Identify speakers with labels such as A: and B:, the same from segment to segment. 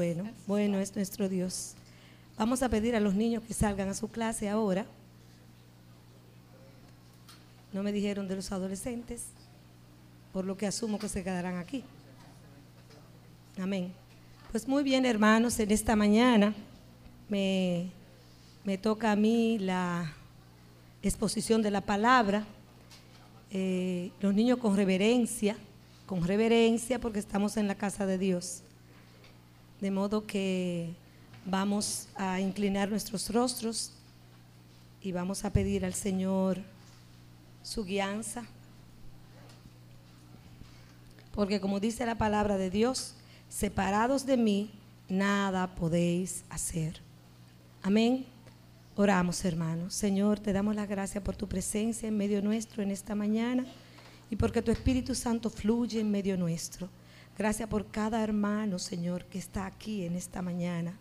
A: Bueno, bueno es nuestro Dios. Vamos a pedir a los niños que salgan a su clase ahora. No me dijeron de los adolescentes, por lo que asumo que se quedarán aquí. Amén. Pues muy bien, hermanos, en esta mañana me, me toca a mí la exposición de la palabra. Eh, los niños con reverencia, con reverencia porque estamos en la casa de Dios. De modo que vamos a inclinar nuestros rostros y vamos a pedir al Señor su guianza. Porque como dice la palabra de Dios, separados de mí, nada podéis hacer. Amén. Oramos, hermanos. Señor, te damos las gracias por tu presencia en medio nuestro en esta mañana y porque tu Espíritu Santo fluye en medio nuestro. Gracias por cada hermano, Señor, que está aquí en esta mañana.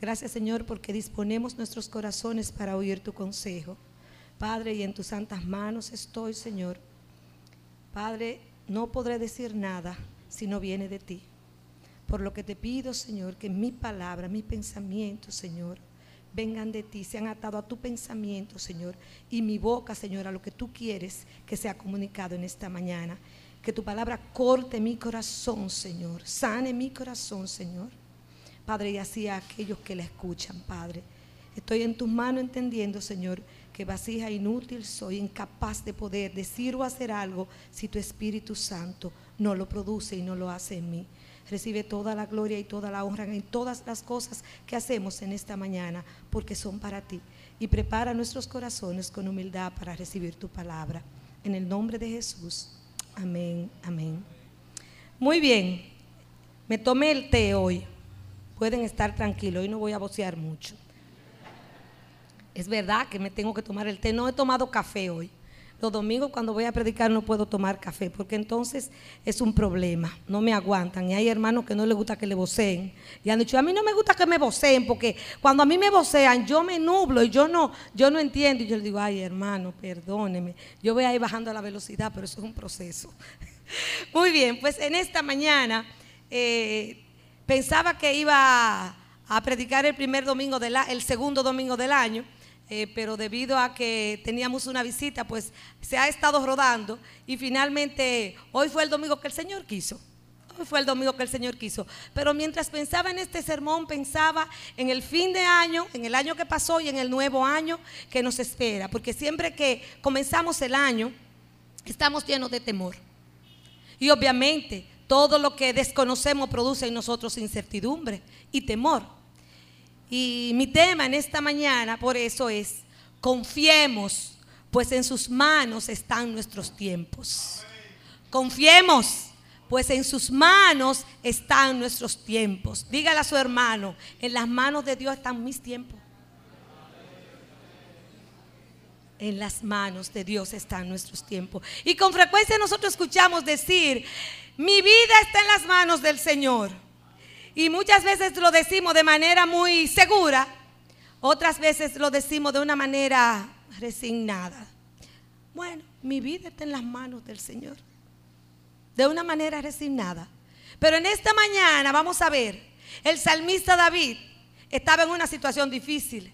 A: Gracias, Señor, porque disponemos nuestros corazones para oír tu consejo. Padre, y en tus santas manos estoy, Señor. Padre, no podré decir nada si no viene de ti. Por lo que te pido, Señor, que mi palabra, mi pensamiento, Señor, vengan de ti, sean atados a tu pensamiento, Señor, y mi boca, Señor, a lo que tú quieres que sea comunicado en esta mañana. Que tu palabra corte mi corazón, Señor. Sane mi corazón, Señor. Padre, y así a aquellos que la escuchan, Padre. Estoy en tus manos entendiendo, Señor, que vasija inútil soy, incapaz de poder decir o hacer algo si tu Espíritu Santo no lo produce y no lo hace en mí. Recibe toda la gloria y toda la honra en todas las cosas que hacemos en esta mañana, porque son para ti. Y prepara nuestros corazones con humildad para recibir tu palabra. En el nombre de Jesús. Amén, amén. Muy bien, me tomé el té hoy. Pueden estar tranquilos, hoy no voy a vocear mucho. Es verdad que me tengo que tomar el té. No he tomado café hoy. Los domingos cuando voy a predicar no puedo tomar café porque entonces es un problema. No me aguantan. Y hay hermanos que no les gusta que le voceen. Y han dicho, a mí no me gusta que me voceen porque cuando a mí me vocean yo me nublo y yo no, yo no entiendo. Y yo le digo, ay hermano, perdóneme. Yo voy a ir bajando la velocidad, pero eso es un proceso. Muy bien, pues en esta mañana eh, pensaba que iba a predicar el primer domingo del el segundo domingo del año. Eh, pero debido a que teníamos una visita, pues se ha estado rodando y finalmente hoy fue el domingo que el Señor quiso. Hoy fue el domingo que el Señor quiso. Pero mientras pensaba en este sermón, pensaba en el fin de año, en el año que pasó y en el nuevo año que nos espera. Porque siempre que comenzamos el año, estamos llenos de temor. Y obviamente todo lo que desconocemos produce en nosotros incertidumbre y temor. Y mi tema en esta mañana por eso es, confiemos, pues en sus manos están nuestros tiempos. Confiemos, pues en sus manos están nuestros tiempos. Dígale a su hermano, en las manos de Dios están mis tiempos. En las manos de Dios están nuestros tiempos. Y con frecuencia nosotros escuchamos decir, mi vida está en las manos del Señor. Y muchas veces lo decimos de manera muy segura, otras veces lo decimos de una manera resignada. Bueno, mi vida está en las manos del Señor. De una manera resignada. Pero en esta mañana vamos a ver, el salmista David estaba en una situación difícil.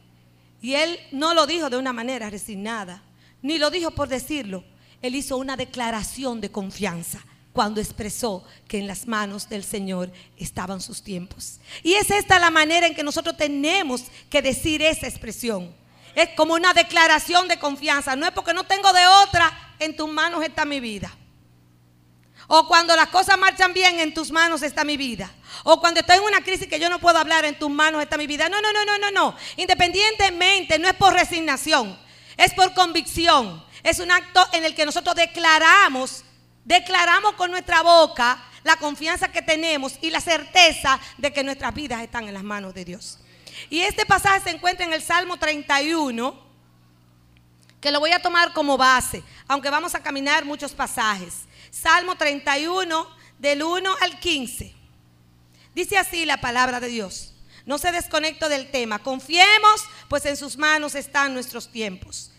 A: Y él no lo dijo de una manera resignada, ni lo dijo por decirlo. Él hizo una declaración de confianza cuando expresó que en las manos del Señor estaban sus tiempos. Y es esta la manera en que nosotros tenemos que decir esa expresión. Es como una declaración de confianza. No es porque no tengo de otra, en tus manos está mi vida. O cuando las cosas marchan bien, en tus manos está mi vida. O cuando estoy en una crisis que yo no puedo hablar, en tus manos está mi vida. No, no, no, no, no, no. Independientemente, no es por resignación, es por convicción. Es un acto en el que nosotros declaramos declaramos con nuestra boca la confianza que tenemos y la certeza de que nuestras vidas están en las manos de Dios. Y este pasaje se encuentra en el Salmo 31, que lo voy a tomar como base, aunque vamos a caminar muchos pasajes. Salmo 31, del 1 al 15. Dice así la palabra de Dios. No se desconecto del tema. Confiemos, pues en sus manos están nuestros tiempos.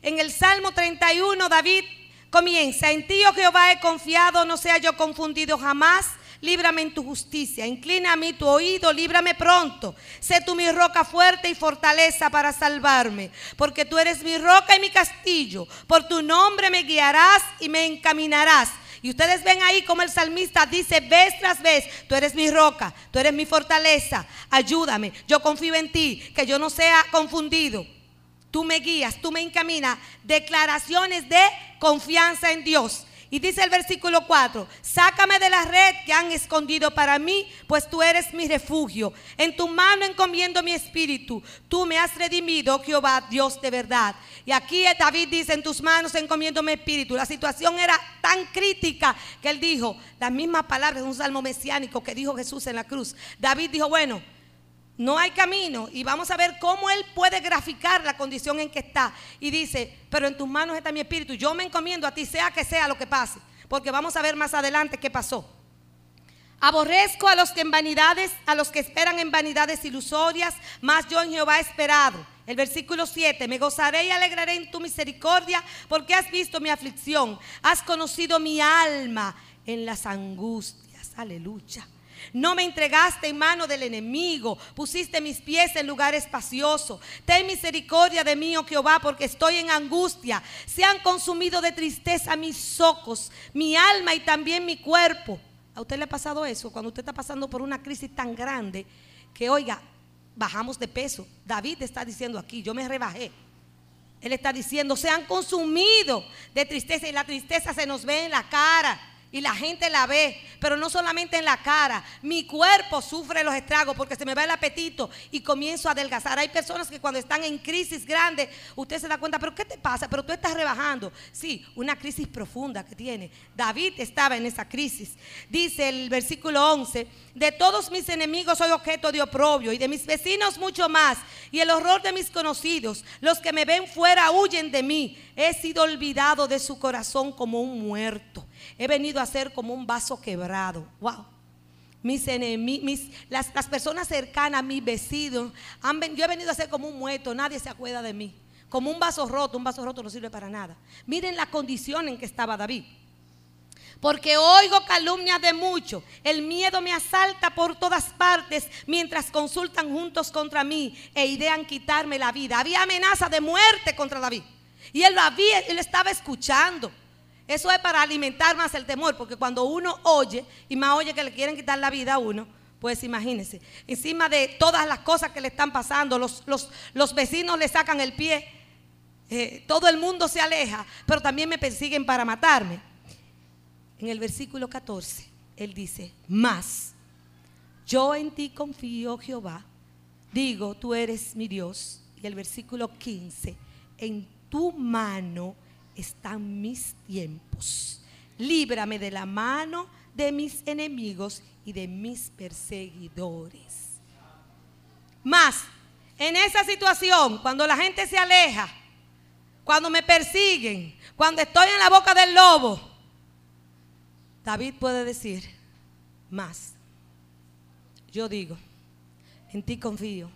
A: En el Salmo 31, David comienza, en ti, oh Jehová, he confiado, no sea yo confundido jamás. líbrame en tu justicia. Inclina a mí tu oído, líbrame pronto. Sé tú mi roca fuerte y fortaleza para salvarme, porque tú eres mi roca y mi castillo. Por tu nombre me guiarás y me encaminarás. Y ustedes ven ahí como el salmista dice vez tras vez, tú eres mi roca, tú eres mi fortaleza, ayúdame, yo confío en ti, que yo no sea confundido. Tú me guías, tú me encaminas. Declaraciones de confianza en Dios. Y dice el versículo 4, sácame de la red que han escondido para mí, pues tú eres mi refugio. En tu mano encomiendo mi espíritu. Tú me has redimido, Jehová, Dios de verdad. Y aquí David dice, en tus manos encomiendo mi espíritu. La situación era tan crítica que él dijo, las mismas palabras de un salmo mesiánico que dijo Jesús en la cruz. David dijo, bueno, no hay camino. Y vamos a ver cómo Él puede graficar la condición en que está. Y dice, pero en tus manos está mi espíritu. Yo me encomiendo a ti, sea que sea lo que pase. Porque vamos a ver más adelante qué pasó. Aborrezco a los que en vanidades, a los que esperan en vanidades ilusorias, más yo en Jehová he esperado. El versículo 7, me gozaré y alegraré en tu misericordia, porque has visto mi aflicción, has conocido mi alma en las angustias. Aleluya. No me entregaste en mano del enemigo, pusiste mis pies en lugar espacioso. Ten misericordia de mí, oh Jehová, porque estoy en angustia. Se han consumido de tristeza mis ojos, mi alma y también mi cuerpo. ¿A usted le ha pasado eso? Cuando usted está pasando por una crisis tan grande que, oiga, bajamos de peso. David está diciendo aquí, yo me rebajé. Él está diciendo, se han consumido de tristeza y la tristeza se nos ve en la cara y la gente la ve, pero no solamente en la cara. Mi cuerpo sufre los estragos porque se me va el apetito y comienzo a adelgazar. Hay personas que cuando están en crisis grande, usted se da cuenta, pero ¿qué te pasa? Pero tú estás rebajando. Sí, una crisis profunda que tiene. David estaba en esa crisis. Dice el versículo 11, de todos mis enemigos soy objeto de oprobio y de mis vecinos mucho más. Y el horror de mis conocidos, los que me ven fuera huyen de mí. He sido olvidado de su corazón como un muerto. He venido a ser como un vaso quebrado. Wow. Mis enemigos, las, personas cercanas, mis vecinos, han, yo he venido a ser como un muerto, nadie se acuerda de mí. Como un vaso roto, un vaso roto no sirve para nada. Miren la condición en que estaba David. Porque oigo calumnias de muchos. El miedo me asalta por todas partes mientras consultan juntos contra mí e idean quitarme la vida. Había amenaza de muerte contra David. Y él lo había, él estaba escuchando. Eso es para alimentar más el temor, porque cuando uno oye, y más oye que le quieren quitar la vida a uno, pues imagínense, encima de todas las cosas que le están pasando, los, los, vecinos le sacan el pie, eh, todo el mundo se aleja, pero también me persiguen para matarme. En el versículo 14, él dice, más, yo en ti confío, Jehová, digo, tú eres mi Dios. Y el versículo 15, en tu mano están mis tiempos. Líbrame de la mano de mis enemigos y de mis perseguidores. Más, en esa situación, cuando la gente se aleja, cuando me persiguen, cuando estoy en la boca del lobo, David puede decir, más, yo digo, en ti confío,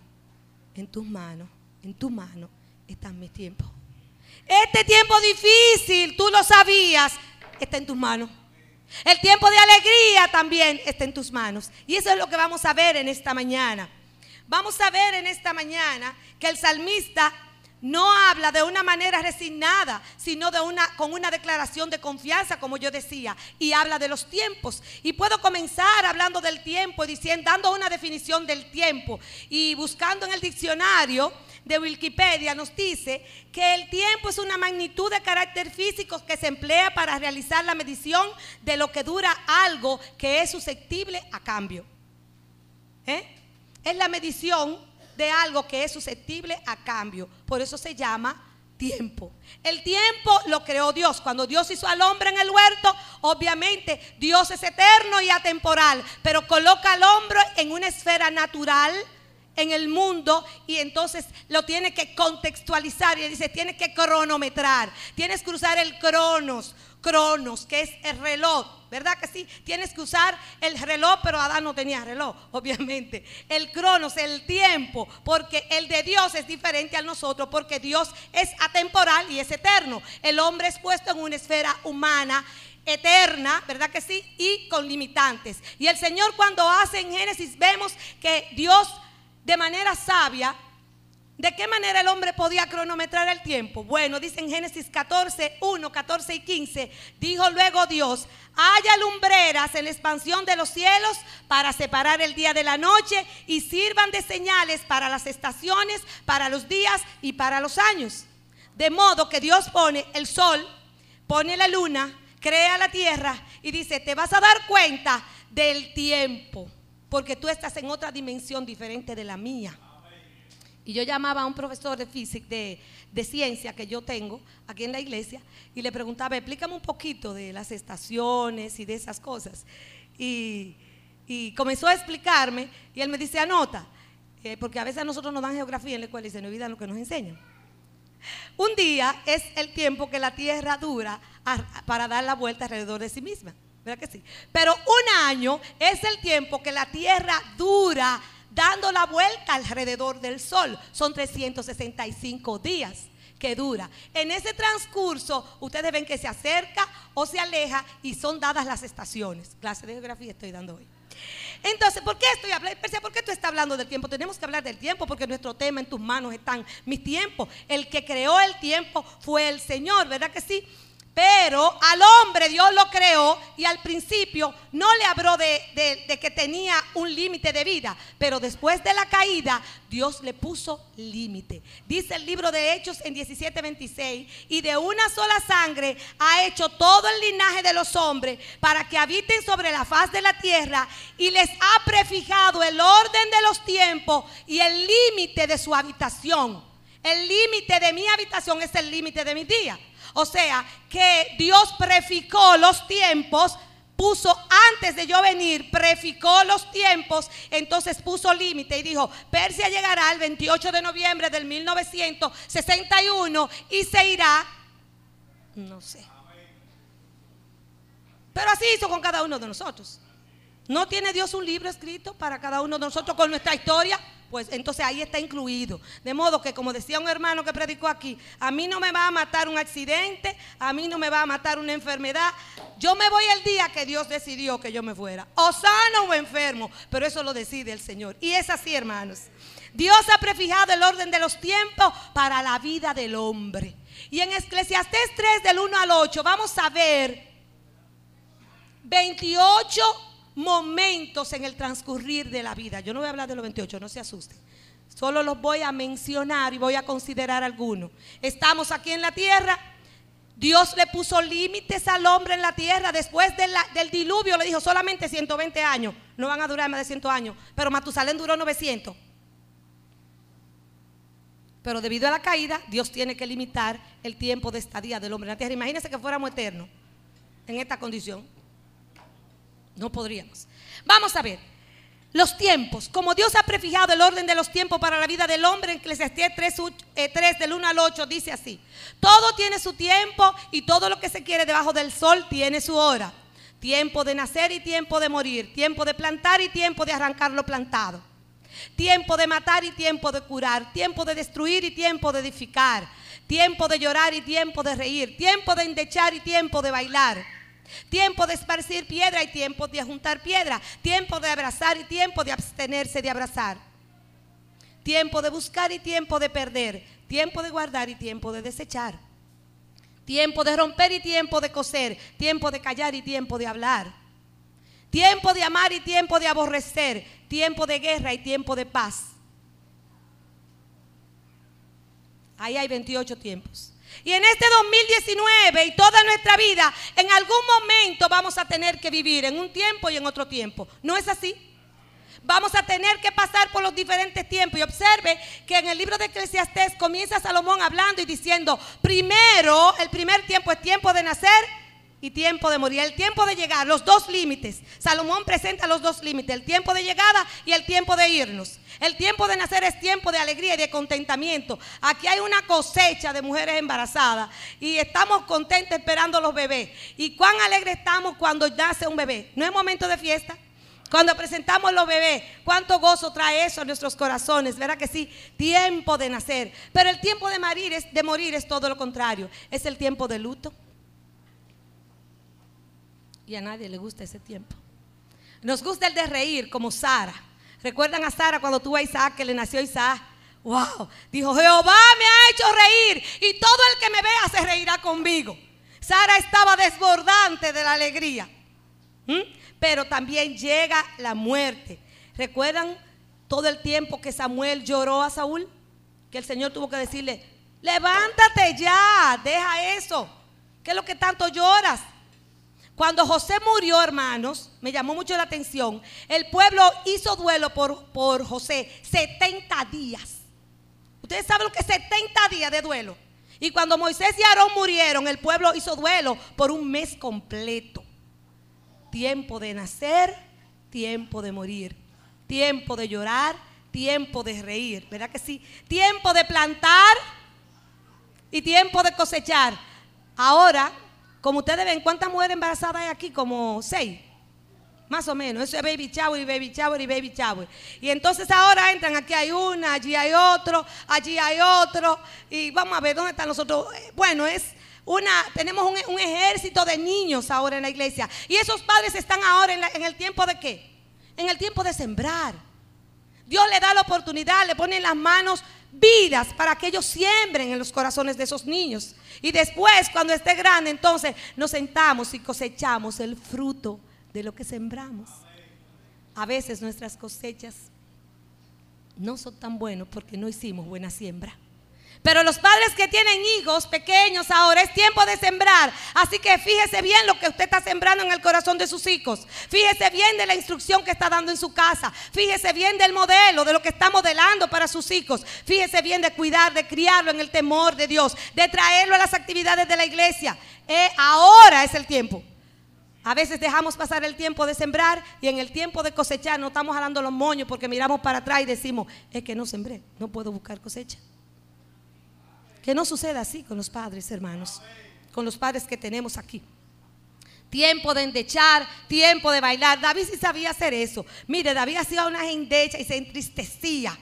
A: en tus manos, en tu mano están mis tiempos. Este tiempo difícil, tú lo sabías, está en tus manos. El tiempo de alegría también está en tus manos. Y eso es lo que vamos a ver en esta mañana. Vamos a ver en esta mañana que el salmista no habla de una manera resignada, sino de una, con una declaración de confianza, como yo decía, y habla de los tiempos. Y puedo comenzar hablando del tiempo, diciendo, dando una definición del tiempo y buscando en el diccionario de Wikipedia nos dice que el tiempo es una magnitud de carácter físico que se emplea para realizar la medición de lo que dura algo que es susceptible a cambio. ¿Eh? Es la medición de algo que es susceptible a cambio. Por eso se llama tiempo. El tiempo lo creó Dios. Cuando Dios hizo al hombre en el huerto, obviamente Dios es eterno y atemporal, pero coloca al hombre en una esfera natural en el mundo y entonces lo tiene que contextualizar y dice, tiene que cronometrar, tienes que usar el cronos, cronos, que es el reloj, ¿verdad que sí? Tienes que usar el reloj, pero Adán no tenía reloj, obviamente. El cronos, el tiempo, porque el de Dios es diferente al nosotros, porque Dios es atemporal y es eterno. El hombre es puesto en una esfera humana eterna, ¿verdad que sí? Y con limitantes. Y el Señor cuando hace en Génesis vemos que Dios de manera sabia ¿De qué manera el hombre podía cronometrar el tiempo? Bueno, dice en Génesis 14, 1, 14 y 15, dijo luego Dios, haya lumbreras en la expansión de los cielos para separar el día de la noche y sirvan de señales para las estaciones, para los días y para los años. De modo que Dios pone el sol, pone la luna, crea la tierra y dice, te vas a dar cuenta del tiempo, porque tú estás en otra dimensión diferente de la mía. Y yo llamaba a un profesor de física, de, ciencia que yo tengo aquí en la iglesia, y le preguntaba, explícame un poquito de las estaciones y de esas cosas. Y, comenzó a explicarme, y él me dice, anota, eh, porque a veces a nosotros nos dan geografía en la escuela y se nos olvida lo que nos enseñan. Un día es el tiempo que la Tierra dura para dar la vuelta alrededor de sí misma. ¿Verdad que sí? Pero un año es el tiempo que la Tierra dura dando la vuelta alrededor del sol. Son 365 días que dura. En ese transcurso, ustedes ven que se acerca o se aleja y son dadas las estaciones. Clase de geografía estoy dando hoy. Entonces, ¿por qué estoy hablando? ¿Por qué tú estás hablando del tiempo? Tenemos que hablar del tiempo porque nuestro tema en tus manos están mis tiempos. El que creó el tiempo fue el Señor, ¿verdad que sí? Pero al hombre Dios lo creó y al principio no le habló de, que tenía un límite de vida. Pero después de la caída, Dios le puso límite. Dice el libro de Hechos en 17:26, y de una sola sangre ha hecho todo el linaje de los hombres para que habiten sobre la faz de la tierra y les ha prefijado el orden de los tiempos y el límite de su habitación. El límite de mi habitación es el límite de mi día. O sea, que Dios preficó los tiempos, puso antes de yo venir, preficó los tiempos, entonces puso límite y dijo, Persia llegará el 28 de noviembre del 1961 y se irá, no sé. Pero así hizo con cada uno de nosotros. ¿No tiene Dios un libro escrito para cada uno de nosotros con nuestra historia? Pues entonces ahí está incluido. De modo que, como decía un hermano que predicó aquí, a mí no me va a matar un accidente, a mí no me va a matar una enfermedad. Yo me voy el día que Dios decidió que yo me fuera, o sano o enfermo, pero eso lo decide el Señor. Y es así, hermanos. Dios ha prefijado el orden de los tiempos para la vida del hombre. Y en Eclesiastés 3 del 1 al 8 vamos a ver 28 momentos en el transcurrir de la vida. Yo no voy a hablar de los 28, no se asusten. Solo los voy a mencionar y voy a considerar algunos. Estamos aquí en la tierra. Dios le puso límites al hombre en la tierra. Después del diluvio le dijo solamente 120 años. No van a durar más de 100 años. Pero Matusalén duró 900. Pero debido a la caída, Dios tiene que limitar el tiempo de estadía del hombre en la tierra. Imagínense que fuéramos eternos en esta condición. No podríamos. Vamos a ver. Los tiempos, como Dios ha prefijado el orden de los tiempos para la vida del hombre, en Eclesiastés 3, 3 del 1 al 8 dice así, todo tiene su tiempo y todo lo que se quiere debajo del sol tiene su hora. Tiempo de nacer y tiempo de morir, tiempo de plantar y tiempo de arrancar lo plantado. Tiempo de matar y tiempo de curar, tiempo de destruir y tiempo de edificar, tiempo de llorar y tiempo de reír, tiempo de endechar y tiempo de bailar Tiempo de esparcir piedra y tiempo de juntar piedra. Tiempo de abrazar y tiempo de abstenerse de abrazar. Tiempo de buscar y tiempo de perder. Tiempo de guardar y tiempo de desechar. Tiempo de romper y tiempo de coser. Tiempo de callar y tiempo de hablar. Tiempo de amar y tiempo de aborrecer. Tiempo de guerra y tiempo de paz. Ahí hay 28 tiempos. Y en este 2019 y toda nuestra vida, en algún momento vamos a tener que vivir en un tiempo y en otro tiempo. ¿No es así? Vamos a tener que pasar por los diferentes tiempos. Y observe que en el libro de Eclesiastés comienza Salomón hablando y diciendo, primero, el primer tiempo es tiempo de nacer y tiempo de morir, el tiempo de llegar, los dos límites. Salomón presenta los dos límites, el tiempo de llegada y el tiempo de irnos. El tiempo de nacer es tiempo de alegría y de contentamiento. Aquí hay una cosecha de mujeres embarazadas y estamos contentos esperando los bebés. Y cuán alegre estamos cuando nace un bebé. ¿No es momento de fiesta? Cuando presentamos los bebés, cuánto gozo trae eso a nuestros corazones, ¿verdad que sí? Tiempo de nacer. Pero el tiempo de morir es, de morir es todo lo contrario. Es el tiempo de luto Y a nadie le gusta ese tiempo. Nos gusta el de reír, como Sara. ¿Recuerdan a Sara cuando tuvo a Isaac, que le nació Isaac? Wow, dijo, Jehová me ha hecho reír y todo el que me vea se reirá conmigo. Sara estaba desbordante de la alegría. Pero también llega la muerte. ¿Recuerdan todo el tiempo que Samuel lloró a Saúl? Que el Señor tuvo que decirle, levántate ya, deja eso. ¿Qué es lo que tanto lloras? Cuando José murió, hermanos, me llamó mucho la atención. El pueblo hizo duelo por, por José 70 días. Ustedes saben lo que es 70 días de duelo. Y cuando Moisés y Aarón murieron, el pueblo hizo duelo por un mes completo. Tiempo de nacer, tiempo de morir. Tiempo de llorar, tiempo de reír. ¿Verdad que sí? Tiempo de plantar y tiempo de cosechar. Ahora, como ustedes ven, ¿cuántas mujeres embarazadas hay aquí? Como seis. Más o menos, eso es baby shower y baby shower y baby shower. Y entonces ahora entran, aquí hay una, allí hay otro, allí hay otro. Y vamos a ver dónde están nosotros. Bueno, es una, tenemos un, ejército de niños ahora en la iglesia. Y esos padres están ahora en, en el tiempo de qué? En el tiempo de sembrar. Dios le da la oportunidad, le pone en las manos vidas para que ellos siembren en los corazones de esos niños. Y después, cuando esté grande, entonces nos sentamos y cosechamos el fruto de lo que sembramos. A veces nuestras cosechas no son tan buenas porque no hicimos buena siembra. Pero los padres que tienen hijos pequeños ahora es tiempo de sembrar. Así que fíjese bien lo que usted está sembrando en el corazón de sus hijos. Fíjese bien de la instrucción que está dando en su casa. Fíjese bien del modelo, de lo que está modelando para sus hijos. Fíjese bien de cuidar, de criarlo en el temor de Dios, de traerlo a las actividades de la iglesia. Eh, ahora es el tiempo. A veces dejamos pasar el tiempo de sembrar y en el tiempo de cosechar no estamos jalando los moños porque miramos para atrás y decimos, es que no sembré, no puedo buscar cosecha. Que no suceda así con los padres, hermanos, con los padres que tenemos aquí. Tiempo de endechar, tiempo de bailar. David sí sabía hacer eso. Mire, David hacía una endecha y se entristecía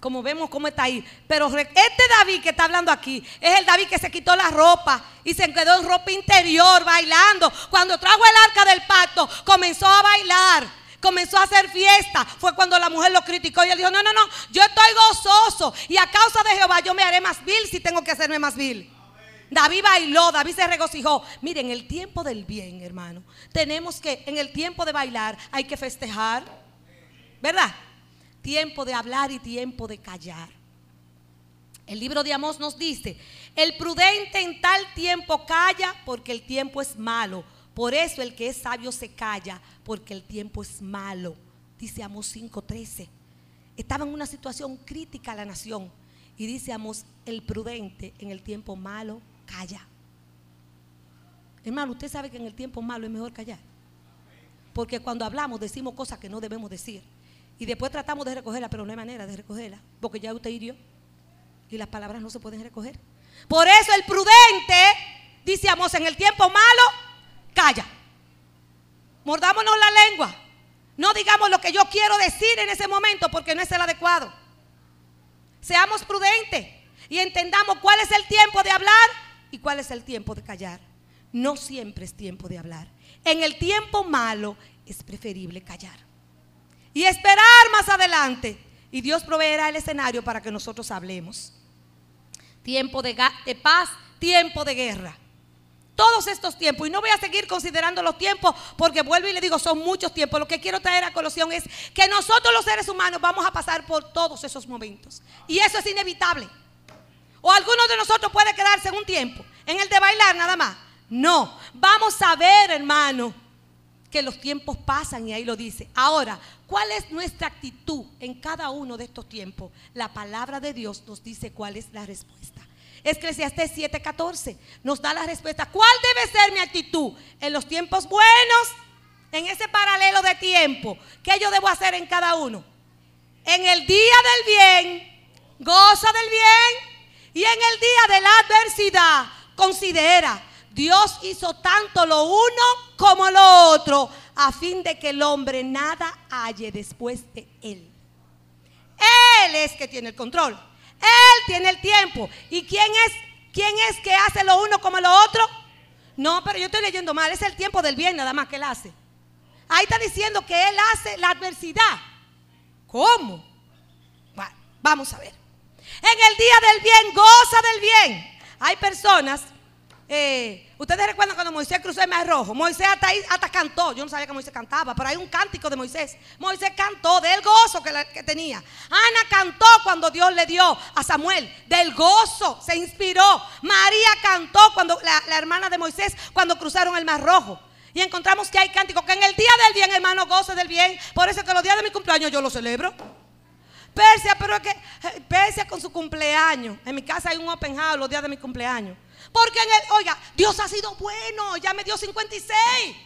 A: como vemos cómo está ahí. Pero este David que está hablando aquí es el David que se quitó la ropa y se quedó en ropa interior bailando. Cuando trajo el arca del pacto, comenzó a bailar. Comenzó a hacer fiesta. Fue cuando la mujer lo criticó y él dijo, no, no, no, yo estoy gozoso. Y a causa de Jehová yo me haré más vil si tengo que hacerme más vil. David bailó, David se regocijó. Miren, en el tiempo del bien, hermano, tenemos que, en el tiempo de bailar, hay que festejar. ¿Verdad? tiempo de hablar y tiempo de callar. El libro de Amós nos dice, el prudente en tal tiempo calla porque el tiempo es malo. Por eso el que es sabio se calla porque el tiempo es malo. Dice Amós 5:13. Estaba en una situación crítica la nación. Y dice Amós, el prudente en el tiempo malo calla. Hermano, usted sabe que en el tiempo malo es mejor callar. Porque cuando hablamos decimos cosas que no debemos decir. Y después tratamos de recogerla, pero no hay manera de recogerla, porque ya usted hirió. Y las palabras no se pueden recoger. Por eso el prudente, dice Amos, en el tiempo malo, calla. Mordámonos la lengua. No digamos lo que yo quiero decir en ese momento, porque no es el adecuado. Seamos prudentes y entendamos cuál es el tiempo de hablar y cuál es el tiempo de callar. No siempre es tiempo de hablar. En el tiempo malo es preferible callar y esperar más adelante. Y Dios proveerá el escenario para que nosotros hablemos. Tiempo de, paz, tiempo de guerra. Todos estos tiempos. Y no voy a seguir considerando los tiempos porque vuelvo y le digo, son muchos tiempos. Lo que quiero traer a colación es que nosotros los seres humanos vamos a pasar por todos esos momentos. Y eso es inevitable. O alguno de nosotros puede quedarse en un tiempo, en el de bailar nada más. No, vamos a ver, hermano, que los tiempos pasan y ahí lo dice. Ahora, ¿cuál es nuestra actitud en cada uno de estos tiempos? La palabra de Dios nos dice cuál es la respuesta. Eclesiastés 7:14 nos da la respuesta. ¿Cuál debe ser mi actitud en los tiempos buenos? En ese paralelo de tiempo, ¿qué yo debo hacer en cada uno? En el día del bien, goza del bien. Y en el día de la adversidad, considera Dios hizo tanto lo uno como lo otro a fin de que el hombre nada halle después de él. Él es que tiene el control. Él tiene el tiempo. ¿Y quién es quién es que hace lo uno como lo otro? No, pero yo estoy leyendo mal. Es el tiempo del bien nada más que él hace. Ahí está diciendo que él hace la adversidad. ¿Cómo? Bueno, vamos a ver. En el día del bien, goza del bien. Hay personas eh, Ustedes recuerdan cuando Moisés cruzó el mar rojo. Moisés hasta ahí hasta cantó. Yo no sabía que Moisés cantaba, pero hay un cántico de Moisés. Moisés cantó del gozo que, tenía. Ana cantó cuando Dios le dio a Samuel. Del gozo se inspiró. María cantó cuando la, la hermana de Moisés cuando cruzaron el mar rojo. Y encontramos que hay cánticos que en el día del bien, hermano, goce del bien. Por eso que los días de mi cumpleaños yo lo celebro. Persia, pero es que eh, Persia con su cumpleaños. En mi casa hay un open house los días de mi cumpleaños. Porque en el, oiga, Dios ha sido bueno, ya me dio 56.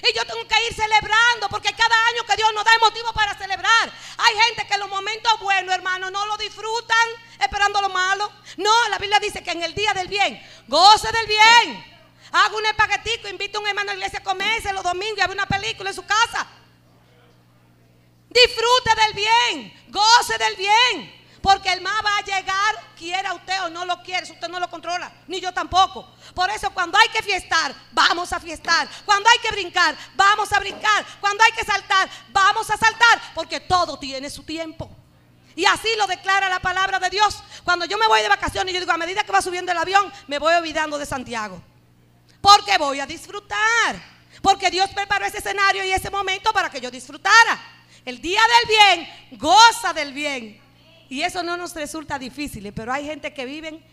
A: Y yo tengo que ir celebrando porque cada año que Dios nos da motivo para celebrar. Hay gente que en los momentos buenos, hermano, no lo disfrutan esperando lo malo. No, la Biblia dice que en el día del bien, goce del bien. Haga un espaguetico, invite a un hermano a la iglesia a comerse los domingos y a ver una película en su casa. Disfrute del bien, goce del bien. Porque el mal va a llegar, quiera usted o no lo quiere, usted no lo controla, ni yo tampoco. Por eso cuando hay que fiestar, vamos a fiestar. Cuando hay que brincar, vamos a brincar. Cuando hay que saltar, vamos a saltar. Porque todo tiene su tiempo. Y así lo declara la palabra de Dios. Cuando yo me voy de vacaciones, yo digo, a medida que va subiendo el avión, me voy olvidando de Santiago. Porque voy a disfrutar. Porque Dios preparó ese escenario y ese momento para que yo disfrutara. El día del bien, goza del bien. Y eso no nos resulta difícil, pero hay gente que viven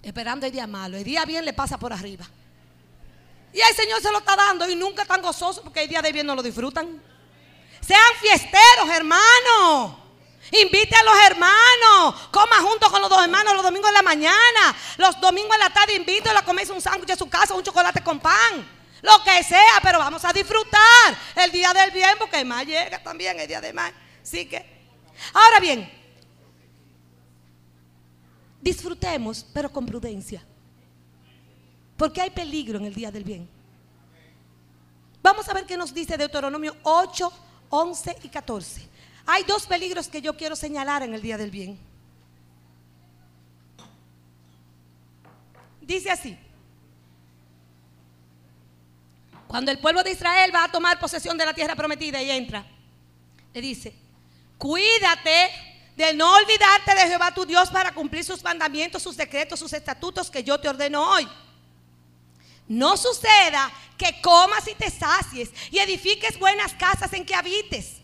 A: esperando el día malo. El día bien le pasa por arriba. Y el Señor se lo está dando y nunca tan gozoso porque el día de bien no lo disfrutan. Sean fiesteros, hermanos. Invite a los hermanos. Coma junto con los dos hermanos los domingos en la mañana. Los domingos en la tarde invito a comerse un sándwich en su casa, un chocolate con pan. Lo que sea, pero vamos a disfrutar el día del bien porque el mal llega también, el día de mal. Así que, ahora bien, disfrutemos, pero con prudencia. Porque hay peligro en el día del bien. Vamos a ver qué nos dice Deuteronomio 8, 11 y 14. Hay dos peligros que yo quiero señalar en el día del bien. Dice así. Cuando el pueblo de Israel va a tomar posesión de la tierra prometida y entra, le dice, cuídate de no olvidarte de Jehová tu Dios para cumplir sus mandamientos, sus decretos, sus estatutos que yo te ordeno hoy. No suceda que comas y te sacies y edifiques buenas casas en que habites.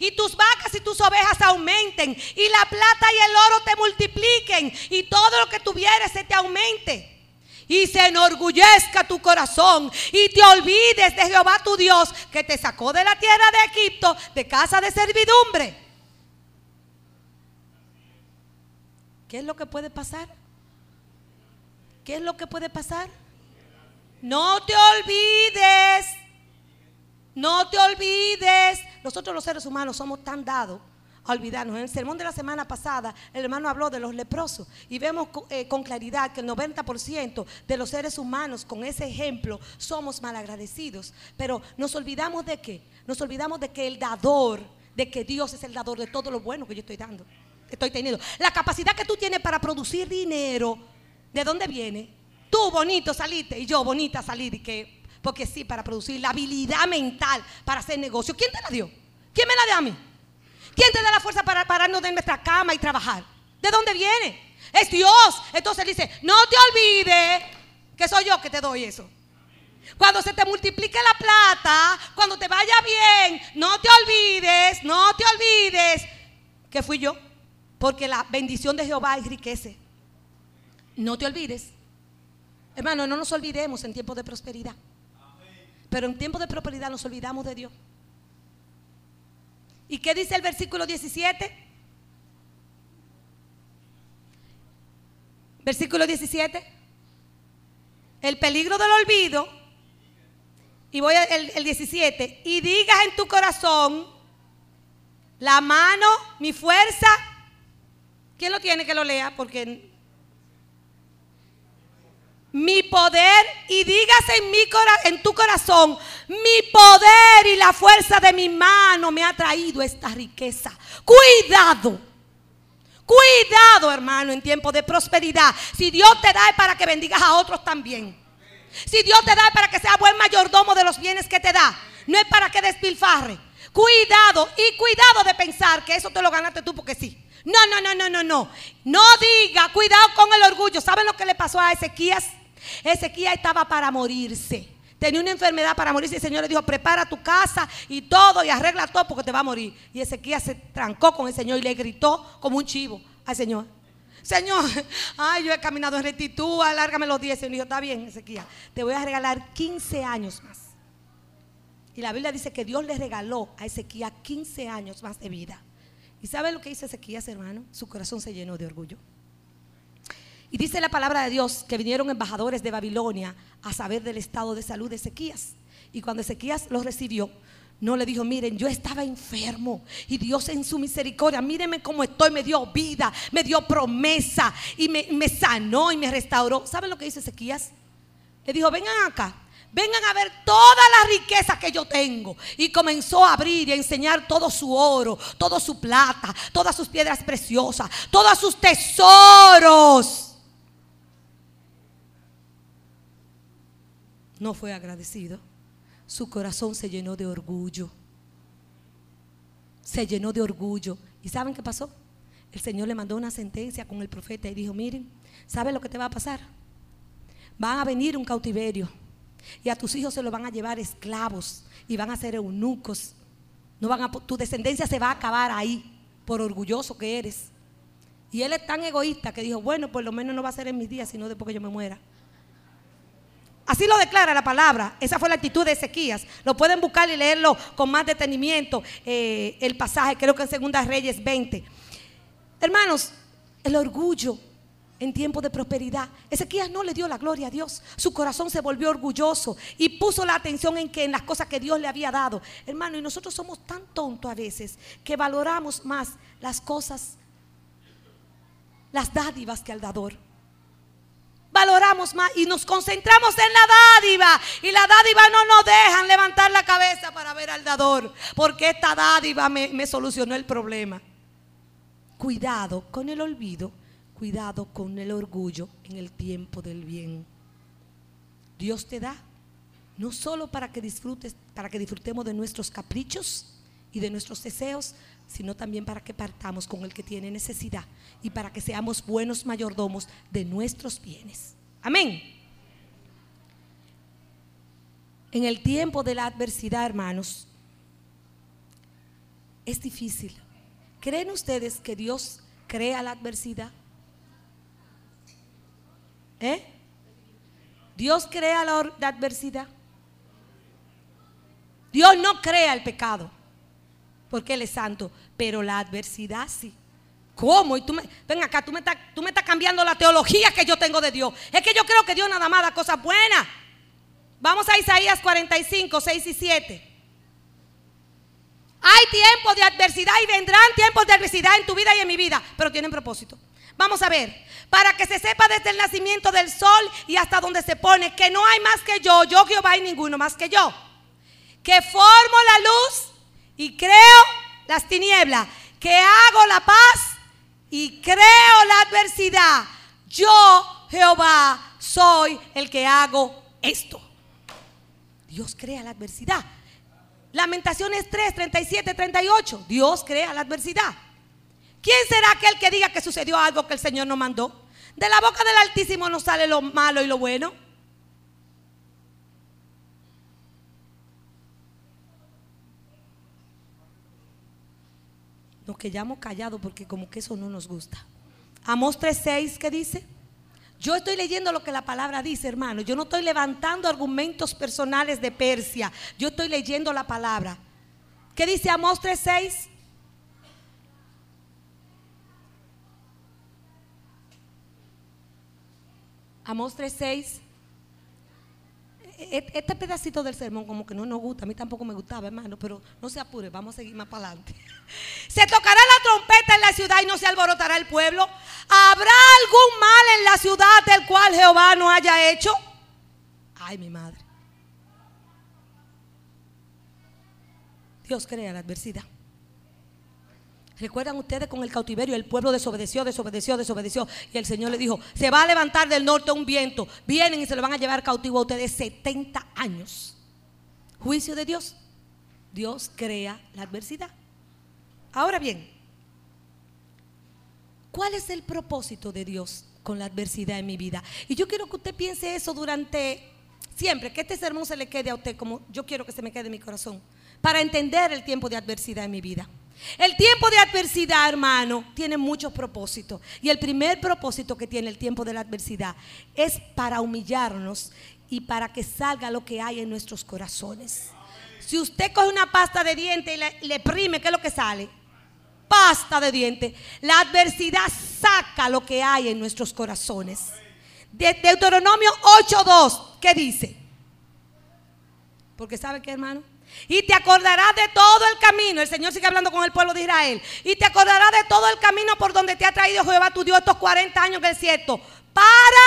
A: Y tus vacas y tus ovejas aumenten. Y la plata y el oro te multipliquen. Y todo lo que tuvieres se te aumente y se enorgullezca tu corazón y te olvides de Jehová tu Dios que te sacó de la tierra de Egipto, de casa de servidumbre. ¿Qué es lo que puede pasar? ¿Qué es lo que puede pasar? No te olvides, no te olvides. Nosotros los seres humanos somos tan dados olvidarnos. En el sermón de la semana pasada, el hermano habló de los leprosos y vemos eh, con claridad que el 90% de los seres humanos, con ese ejemplo, somos malagradecidos. Pero nos olvidamos de qué? Nos olvidamos de que el dador, de que Dios es el dador de todo lo bueno que yo estoy dando, estoy teniendo. La capacidad que tú tienes para producir dinero, ¿de dónde viene? Tú bonito saliste y yo bonita salir y que porque sí, para producir la habilidad mental para hacer negocio. ¿Quién te la dio? ¿Quién me la dio a mí? ¿Quién te da la fuerza para pararnos de nuestra cama y trabajar? ¿De dónde viene? Es Dios. Entonces dice, no te olvides que soy yo que te doy eso. Cuando se te multiplique la plata, cuando te vaya bien, no te olvides, no te olvides que fui yo. Porque la bendición de Jehová enriquece. No te olvides. Hermano, no nos olvidemos en tiempos de prosperidad. Pero en tiempos de prosperidad nos olvidamos de Dios. ¿Y qué dice el versículo 17? Versículo 17. El peligro del olvido. Y voy al el 17. Y digas en tu corazón, la mano, mi fuerza. ¿Quién lo tiene que lo lea? Porque mi poder y digas en, mi en tu corazón, mi poder y la fuerza de mi mano me ha traído esta riqueza. Cuidado. Cuidado, hermano, en tiempo de prosperidad. Si Dios te da es para que bendigas a otros también. Si Dios te da es para que sea buen mayordomo de los bienes que te da. No es para que despilfarre. Cuidado y cuidado de pensar que eso te lo ganaste tú porque sí. No, no, no, no, no, no. No diga, cuidado con el orgullo. ¿Saben lo que le pasó a Ezequías? Ezequías estaba para morirse. Tenía una enfermedad para morirse. Y el Señor le dijo, prepara tu casa y todo y arregla todo porque te va a morir. Y Ezequías se trancó con el Señor y le gritó como un chivo al Señor. Señor, ay, yo he caminado en rectitud, alárgame los 10. Y dijo, está bien, Ezequías, te voy a regalar 15 años más. Y la Biblia dice que Dios le regaló a Ezequías 15 años más de vida. ¿Y sabe lo que hizo Ezequías, hermano? Su corazón se llenó de orgullo. Y dice la palabra de Dios que vinieron embajadores de Babilonia a saber del estado de salud de Ezequías. Y cuando Ezequías los recibió, no le dijo, miren, yo estaba enfermo y Dios en su misericordia, mírenme cómo estoy, me dio vida, me dio promesa y me, me sanó y me restauró. ¿Saben lo que dice Ezequías? Le dijo, vengan acá, vengan a ver toda la riqueza que yo tengo. Y comenzó a abrir y a enseñar todo su oro, toda su plata, todas sus piedras preciosas, todos sus tesoros. No fue agradecido. Su corazón se llenó de orgullo. Se llenó de orgullo. ¿Y saben qué pasó? El Señor le mandó una sentencia con el profeta y dijo, miren, ¿saben lo que te va a pasar? Van a venir un cautiverio y a tus hijos se los van a llevar esclavos y van a ser eunucos. No van a, tu descendencia se va a acabar ahí por orgulloso que eres. Y él es tan egoísta que dijo, bueno, por lo menos no va a ser en mis días, sino después que yo me muera. Así lo declara la palabra. Esa fue la actitud de Ezequías. Lo pueden buscar y leerlo con más detenimiento. Eh, el pasaje, creo que en Segunda Reyes 20. Hermanos, el orgullo en tiempos de prosperidad. Ezequías no le dio la gloria a Dios. Su corazón se volvió orgulloso y puso la atención en que en las cosas que Dios le había dado. Hermano, y nosotros somos tan tontos a veces que valoramos más las cosas, las dádivas que al dador. Valoramos más y nos concentramos en la dádiva. Y la dádiva no nos dejan levantar la cabeza para ver al dador. Porque esta dádiva me solucionó el problema. Cuidado con el olvido cuidado con el orgullo en el tiempo del bien. Dios te da no solo para que disfrutes, para que disfrutemos de nuestros caprichos y de nuestros deseos, sino también para que partamos con el que tiene necesidad y para que seamos buenos mayordomos de nuestros bienes. Amén. En el tiempo de la adversidad, hermanos, es difícil. ¿Creen ustedes que Dios crea la adversidad? ¿Eh? Dios crea la, adversidad. Dios no crea el pecado, porque Él es santo, pero la adversidad sí. ¿Cómo? Y tú me, ven acá, tú me, estás, tú me estás cambiando la teología que yo tengo de Dios. Es que yo creo que Dios nada más da cosas buenas. Vamos a Isaías 45, 6 y 7. Hay tiempos de adversidad y vendrán tiempos de adversidad en tu vida y en mi vida, pero tienen propósito. Vamos a ver para que se sepa desde el nacimiento del sol y hasta donde se pone que no hay más que yo, yo Jehová y ninguno más que yo, que formo la luz y creo las tinieblas, que hago la paz y creo la adversidad. Yo, Jehová, soy el que hago esto. Dios crea la adversidad. Lamentaciones 3, 37, 38. Dios crea la adversidad. ¿Quién será aquel que diga que sucedió algo que el Señor no mandó? De la boca del Altísimo no sale lo malo y lo bueno. Nos quedamos callados porque como que eso no nos gusta. Amos 3.6, ¿qué dice? Yo estoy leyendo lo que la palabra dice, hermano. Yo no estoy levantando argumentos personales de Persia. Yo estoy leyendo la palabra. ¿Qué dice Amos 3.6? Amos 3.6. E, e, este pedacito del sermón como que no nos gusta, a mí tampoco me gustaba, hermano, pero no se apure, vamos a seguir más para adelante. Se tocará la trompeta en la ciudad y no se alborotará el pueblo. ¿Habrá algún mal en la ciudad del cual Jehová no haya hecho? Ay, mi madre. Dios crea la adversidad. ¿Recuerdan ustedes con el cautiverio? El pueblo desobedeció, desobedeció, desobedeció. Y el Señor le dijo, se va a levantar del norte un viento. Vienen y se lo van a llevar cautivo a ustedes 70 años. Juicio de Dios. Dios crea la adversidad. Ahora bien, ¿cuál es el propósito de Dios con la adversidad en mi vida? Y yo quiero que usted piense eso durante siempre, que este sermón se le quede a usted como yo quiero que se me quede en mi corazón, para entender el tiempo de adversidad en mi vida. El tiempo de adversidad, hermano, tiene muchos propósitos. Y el primer propósito que tiene el tiempo de la adversidad es para humillarnos y para que salga lo que hay en nuestros corazones. Si usted coge una pasta de dientes y le, prime, ¿qué es lo que sale? Pasta de dientes. La adversidad saca lo que hay en nuestros corazones. De Deuteronomio 8.2, ¿qué dice? Porque ¿sabe qué, hermano? Y te acordarás de todo el camino. El Señor sigue hablando con el pueblo de Israel. Y te acordarás de todo el camino por donde te ha traído Jehová tu Dios estos 40 años en desierto. Para,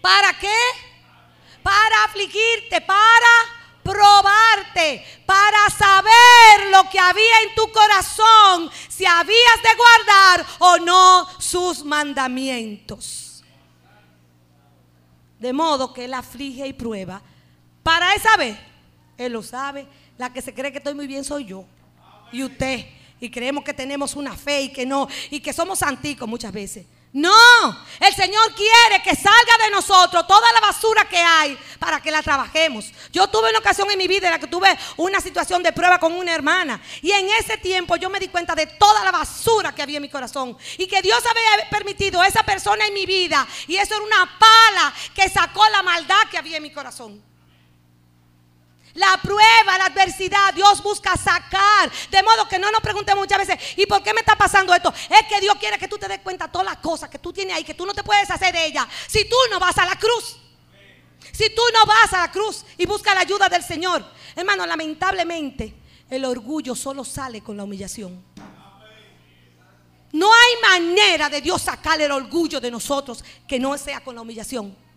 A: ¿para qué? Para afligirte, para probarte, para saber lo que había en tu corazón, si habías de guardar o no sus mandamientos. De modo que Él aflige y prueba para esa vez él lo sabe. La que se cree que estoy muy bien soy yo. Y usted. Y creemos que tenemos una fe y que no. Y que somos santicos muchas veces. No, el Señor quiere que salga de nosotros toda la basura que hay para que la trabajemos. Yo tuve una ocasión en mi vida en la que tuve una situación de prueba con una hermana y en ese tiempo yo me di cuenta de toda la basura que había en mi corazón y que Dios había permitido a esa persona en mi vida y eso era una pala que sacó la maldad que había en mi corazón. La prueba, la adversidad, Dios busca sacar. De modo que no nos preguntemos muchas veces, ¿y por qué me está pasando esto? Es que Dios quiere que tú te des cuenta todas las cosas que tú tienes ahí, que tú no te puedes hacer de ellas. Si tú no vas a la cruz. Si tú no vas a la cruz y buscas la ayuda del Señor. Hermano, lamentablemente el orgullo solo sale con la humillación. No hay manera de Dios sacar el orgullo de nosotros que no sea con la humillación.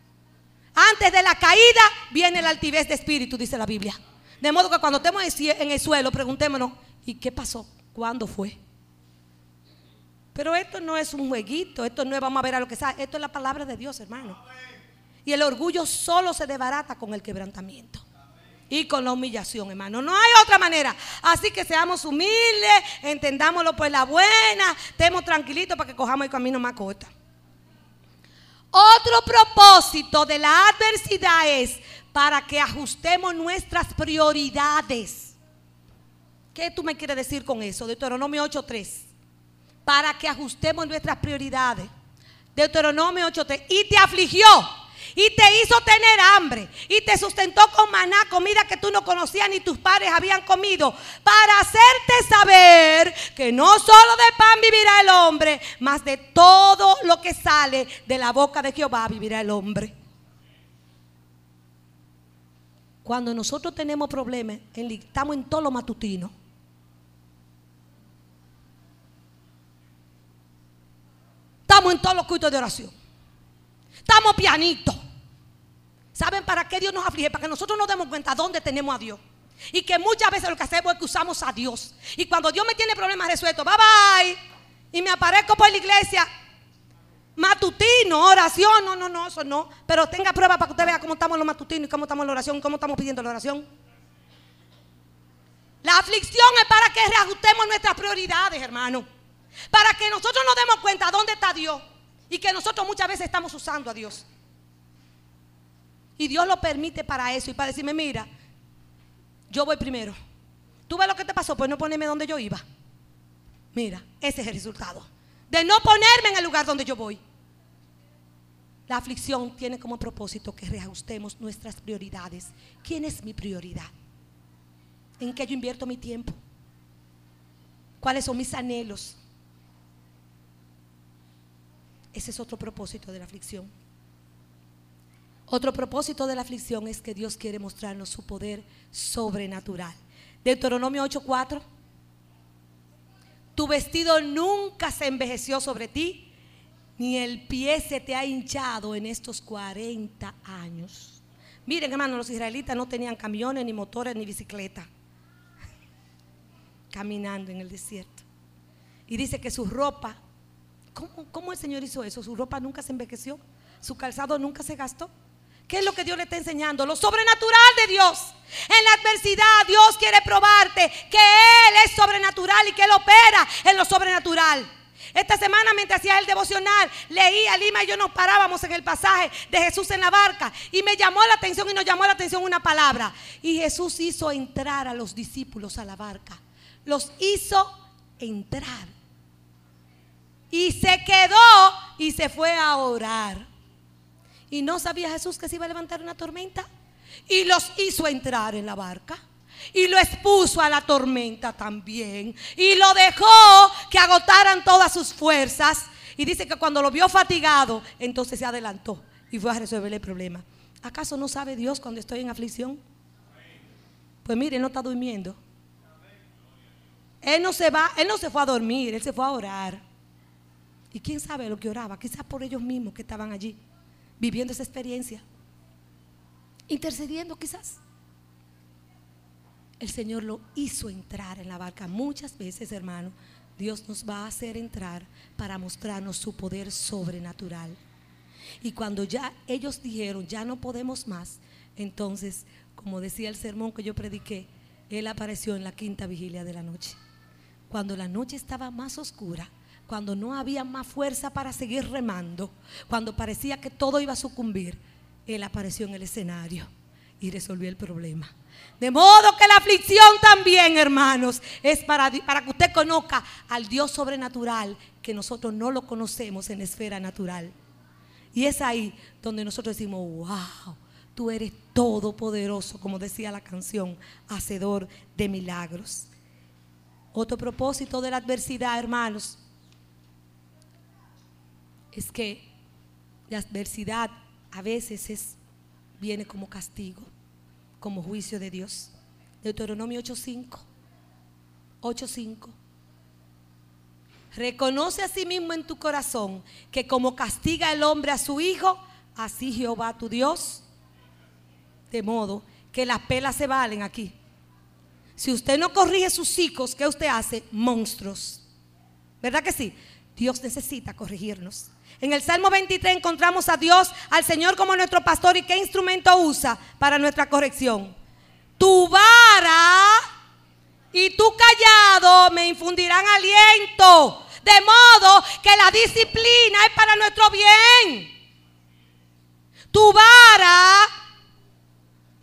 A: Antes de la caída viene la altivez de espíritu, dice la Biblia. De modo que cuando estemos en el suelo, preguntémonos, ¿y qué pasó? ¿Cuándo fue? Pero esto no es un jueguito, esto no es vamos a ver a lo que sabe, esto es la palabra de Dios, hermano. Y el orgullo solo se desbarata con el quebrantamiento y con la humillación, hermano. No hay otra manera. Así que seamos humildes, entendámoslo por la buena, estemos tranquilitos para que cojamos el camino más corto. Otro propósito de la adversidad es para que ajustemos nuestras prioridades. ¿Qué tú me quieres decir con eso? Deuteronomio 8.3. Para que ajustemos nuestras prioridades. Deuteronomio 8.3. Y te afligió y te hizo tener hambre y te sustentó con maná, comida que tú no conocías ni tus padres habían comido, para hacerte saber que no solo de pan vivirá el hombre, mas de todo lo que sale de la boca de Jehová vivirá el hombre. Cuando nosotros tenemos problemas, estamos en todo lo matutino. Estamos en todos los cultos de oración. Estamos pianitos. ¿Saben para qué Dios nos aflige? Para que nosotros nos demos cuenta dónde tenemos a Dios. Y que muchas veces lo que hacemos es que usamos a Dios. Y cuando Dios me tiene problemas resueltos, bye bye. Y me aparezco por la iglesia. Matutino, oración. No, no, no, eso no. Pero tenga prueba para que usted vea cómo estamos los matutinos y cómo estamos en la oración, cómo estamos pidiendo la oración. La aflicción es para que reajustemos nuestras prioridades, hermano. Para que nosotros nos demos cuenta dónde está Dios. Y que nosotros muchas veces estamos usando a Dios. Y Dios lo permite para eso y para decirme, mira, yo voy primero. ¿Tú ves lo que te pasó? Pues no ponerme donde yo iba. Mira, ese es el resultado. De no ponerme en el lugar donde yo voy. La aflicción tiene como propósito que reajustemos nuestras prioridades. ¿Quién es mi prioridad? ¿En qué yo invierto mi tiempo? ¿Cuáles son mis anhelos? Ese es otro propósito de la aflicción. Otro propósito de la aflicción es que Dios quiere mostrarnos su poder sobrenatural. Deuteronomio 8:4. Tu vestido nunca se envejeció sobre ti, ni el pie se te ha hinchado en estos 40 años. Miren, hermanos, los israelitas no tenían camiones, ni motores, ni bicicleta. Caminando en el desierto. Y dice que su ropa, ¿cómo, ¿cómo el Señor hizo eso? Su ropa nunca se envejeció, su calzado nunca se gastó. ¿Qué es lo que Dios le está enseñando? Lo sobrenatural de Dios. En la adversidad Dios quiere probarte que Él es sobrenatural y que Él opera en lo sobrenatural. Esta semana mientras hacía el devocional, leía Lima y yo nos parábamos en el pasaje de Jesús en la barca y me llamó la atención y nos llamó la atención una palabra. Y Jesús hizo entrar a los discípulos a la barca. Los hizo entrar. Y se quedó y se fue a orar. Y no sabía Jesús que se iba a levantar una tormenta. Y los hizo entrar en la barca. Y lo expuso a la tormenta también. Y lo dejó que agotaran todas sus fuerzas. Y dice que cuando lo vio fatigado, entonces se adelantó y fue a resolver el problema. ¿Acaso no sabe Dios cuando estoy en aflicción? Pues mire, no está durmiendo. Él no se va, él no se fue a dormir, él se fue a orar. ¿Y quién sabe lo que oraba? Quizás por ellos mismos que estaban allí, viviendo esa experiencia. Intercediendo quizás el Señor lo hizo entrar en la barca. Muchas veces, hermano, Dios nos va a hacer entrar para mostrarnos su poder sobrenatural. Y cuando ya ellos dijeron, ya no podemos más, entonces, como decía el sermón que yo prediqué, Él apareció en la quinta vigilia de la noche. Cuando la noche estaba más oscura, cuando no había más fuerza para seguir remando, cuando parecía que todo iba a sucumbir, Él apareció en el escenario y resolvió el problema. De modo que la aflicción también, hermanos, es para, para que usted conozca al Dios sobrenatural que nosotros no lo conocemos en la esfera natural. Y es ahí donde nosotros decimos, wow, tú eres todopoderoso, como decía la canción, hacedor de milagros. Otro propósito de la adversidad, hermanos, es que la adversidad a veces es, viene como castigo como juicio de Dios. Deuteronomio 8:5. 8:5. Reconoce a sí mismo en tu corazón que como castiga el hombre a su hijo, así Jehová tu Dios. De modo que las pelas se valen aquí. Si usted no corrige sus hijos, ¿qué usted hace? Monstruos. ¿Verdad que sí? Dios necesita corregirnos. En el Salmo 23 encontramos a Dios, al Señor como nuestro pastor y qué instrumento usa para nuestra corrección. Tu vara y tu callado me infundirán aliento. De modo que la disciplina es para nuestro bien. Tu vara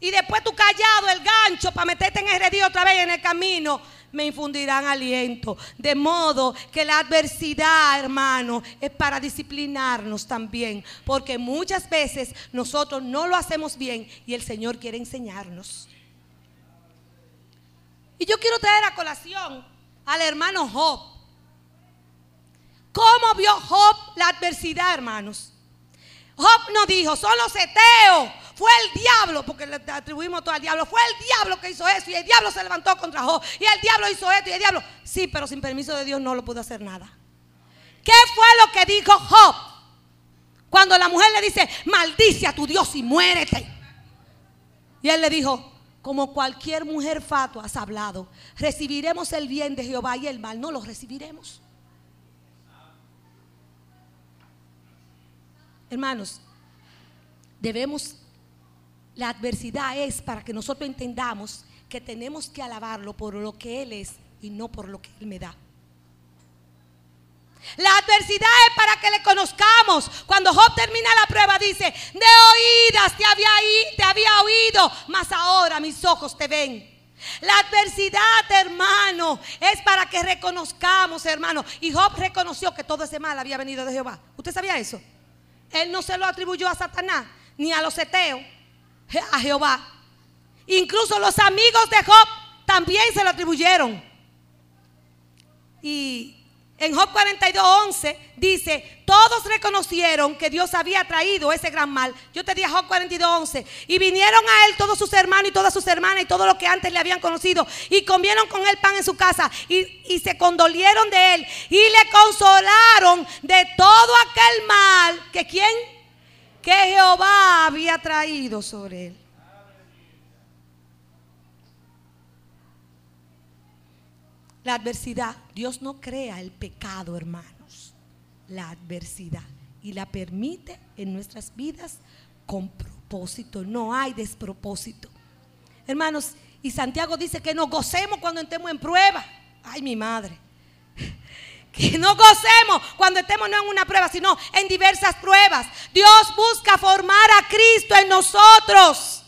A: y después tu callado, el gancho para meterte en el otra vez en el camino me infundirán aliento. De modo que la adversidad, hermano, es para disciplinarnos también. Porque muchas veces nosotros no lo hacemos bien y el Señor quiere enseñarnos. Y yo quiero traer a colación al hermano Job. ¿Cómo vio Job la adversidad, hermanos? Job no dijo, son los eteos, fue el diablo, porque le atribuimos todo al diablo. Fue el diablo que hizo eso y el diablo se levantó contra Job. Y el diablo hizo esto y el diablo. Sí, pero sin permiso de Dios no lo pudo hacer nada. ¿Qué fue lo que dijo Job? Cuando la mujer le dice, maldice a tu Dios y muérete. Y él le dijo, como cualquier mujer fatua has hablado, recibiremos el bien de Jehová y el mal no lo recibiremos. Hermanos, debemos la adversidad es para que nosotros entendamos que tenemos que alabarlo por lo que Él es y no por lo que Él me da. La adversidad es para que le conozcamos. Cuando Job termina la prueba dice, de oídas te había, oído, mas ahora mis ojos te ven. La adversidad, hermano, es para que reconozcamos, hermano. Y Job reconoció que todo ese mal había venido de Jehová. ¿Usted sabía eso? Él no se lo atribuyó a Satanás ni a los eteos a Jehová. Incluso los amigos de Job también se lo atribuyeron. Y en Job 42, 11 dice, todos reconocieron que Dios había traído ese gran mal. Yo te dije Job 42, 11. Y vinieron a él todos sus hermanos y todas sus hermanas y todo lo que antes le habían conocido. Y comieron con él pan en su casa. Y, y se condolieron de él. Y le consolaron de todo aquel mal. ¿Que quién? Que Jehová había traído sobre él. La adversidad, Dios no crea el pecado, hermanos. La adversidad y la permite en nuestras vidas con propósito. No hay despropósito. Hermanos, y Santiago dice que nos gocemos cuando estemos en prueba. Ay, mi madre. Que no gocemos cuando estemos no en una prueba, sino en diversas pruebas. Dios busca formar a Cristo en nosotros.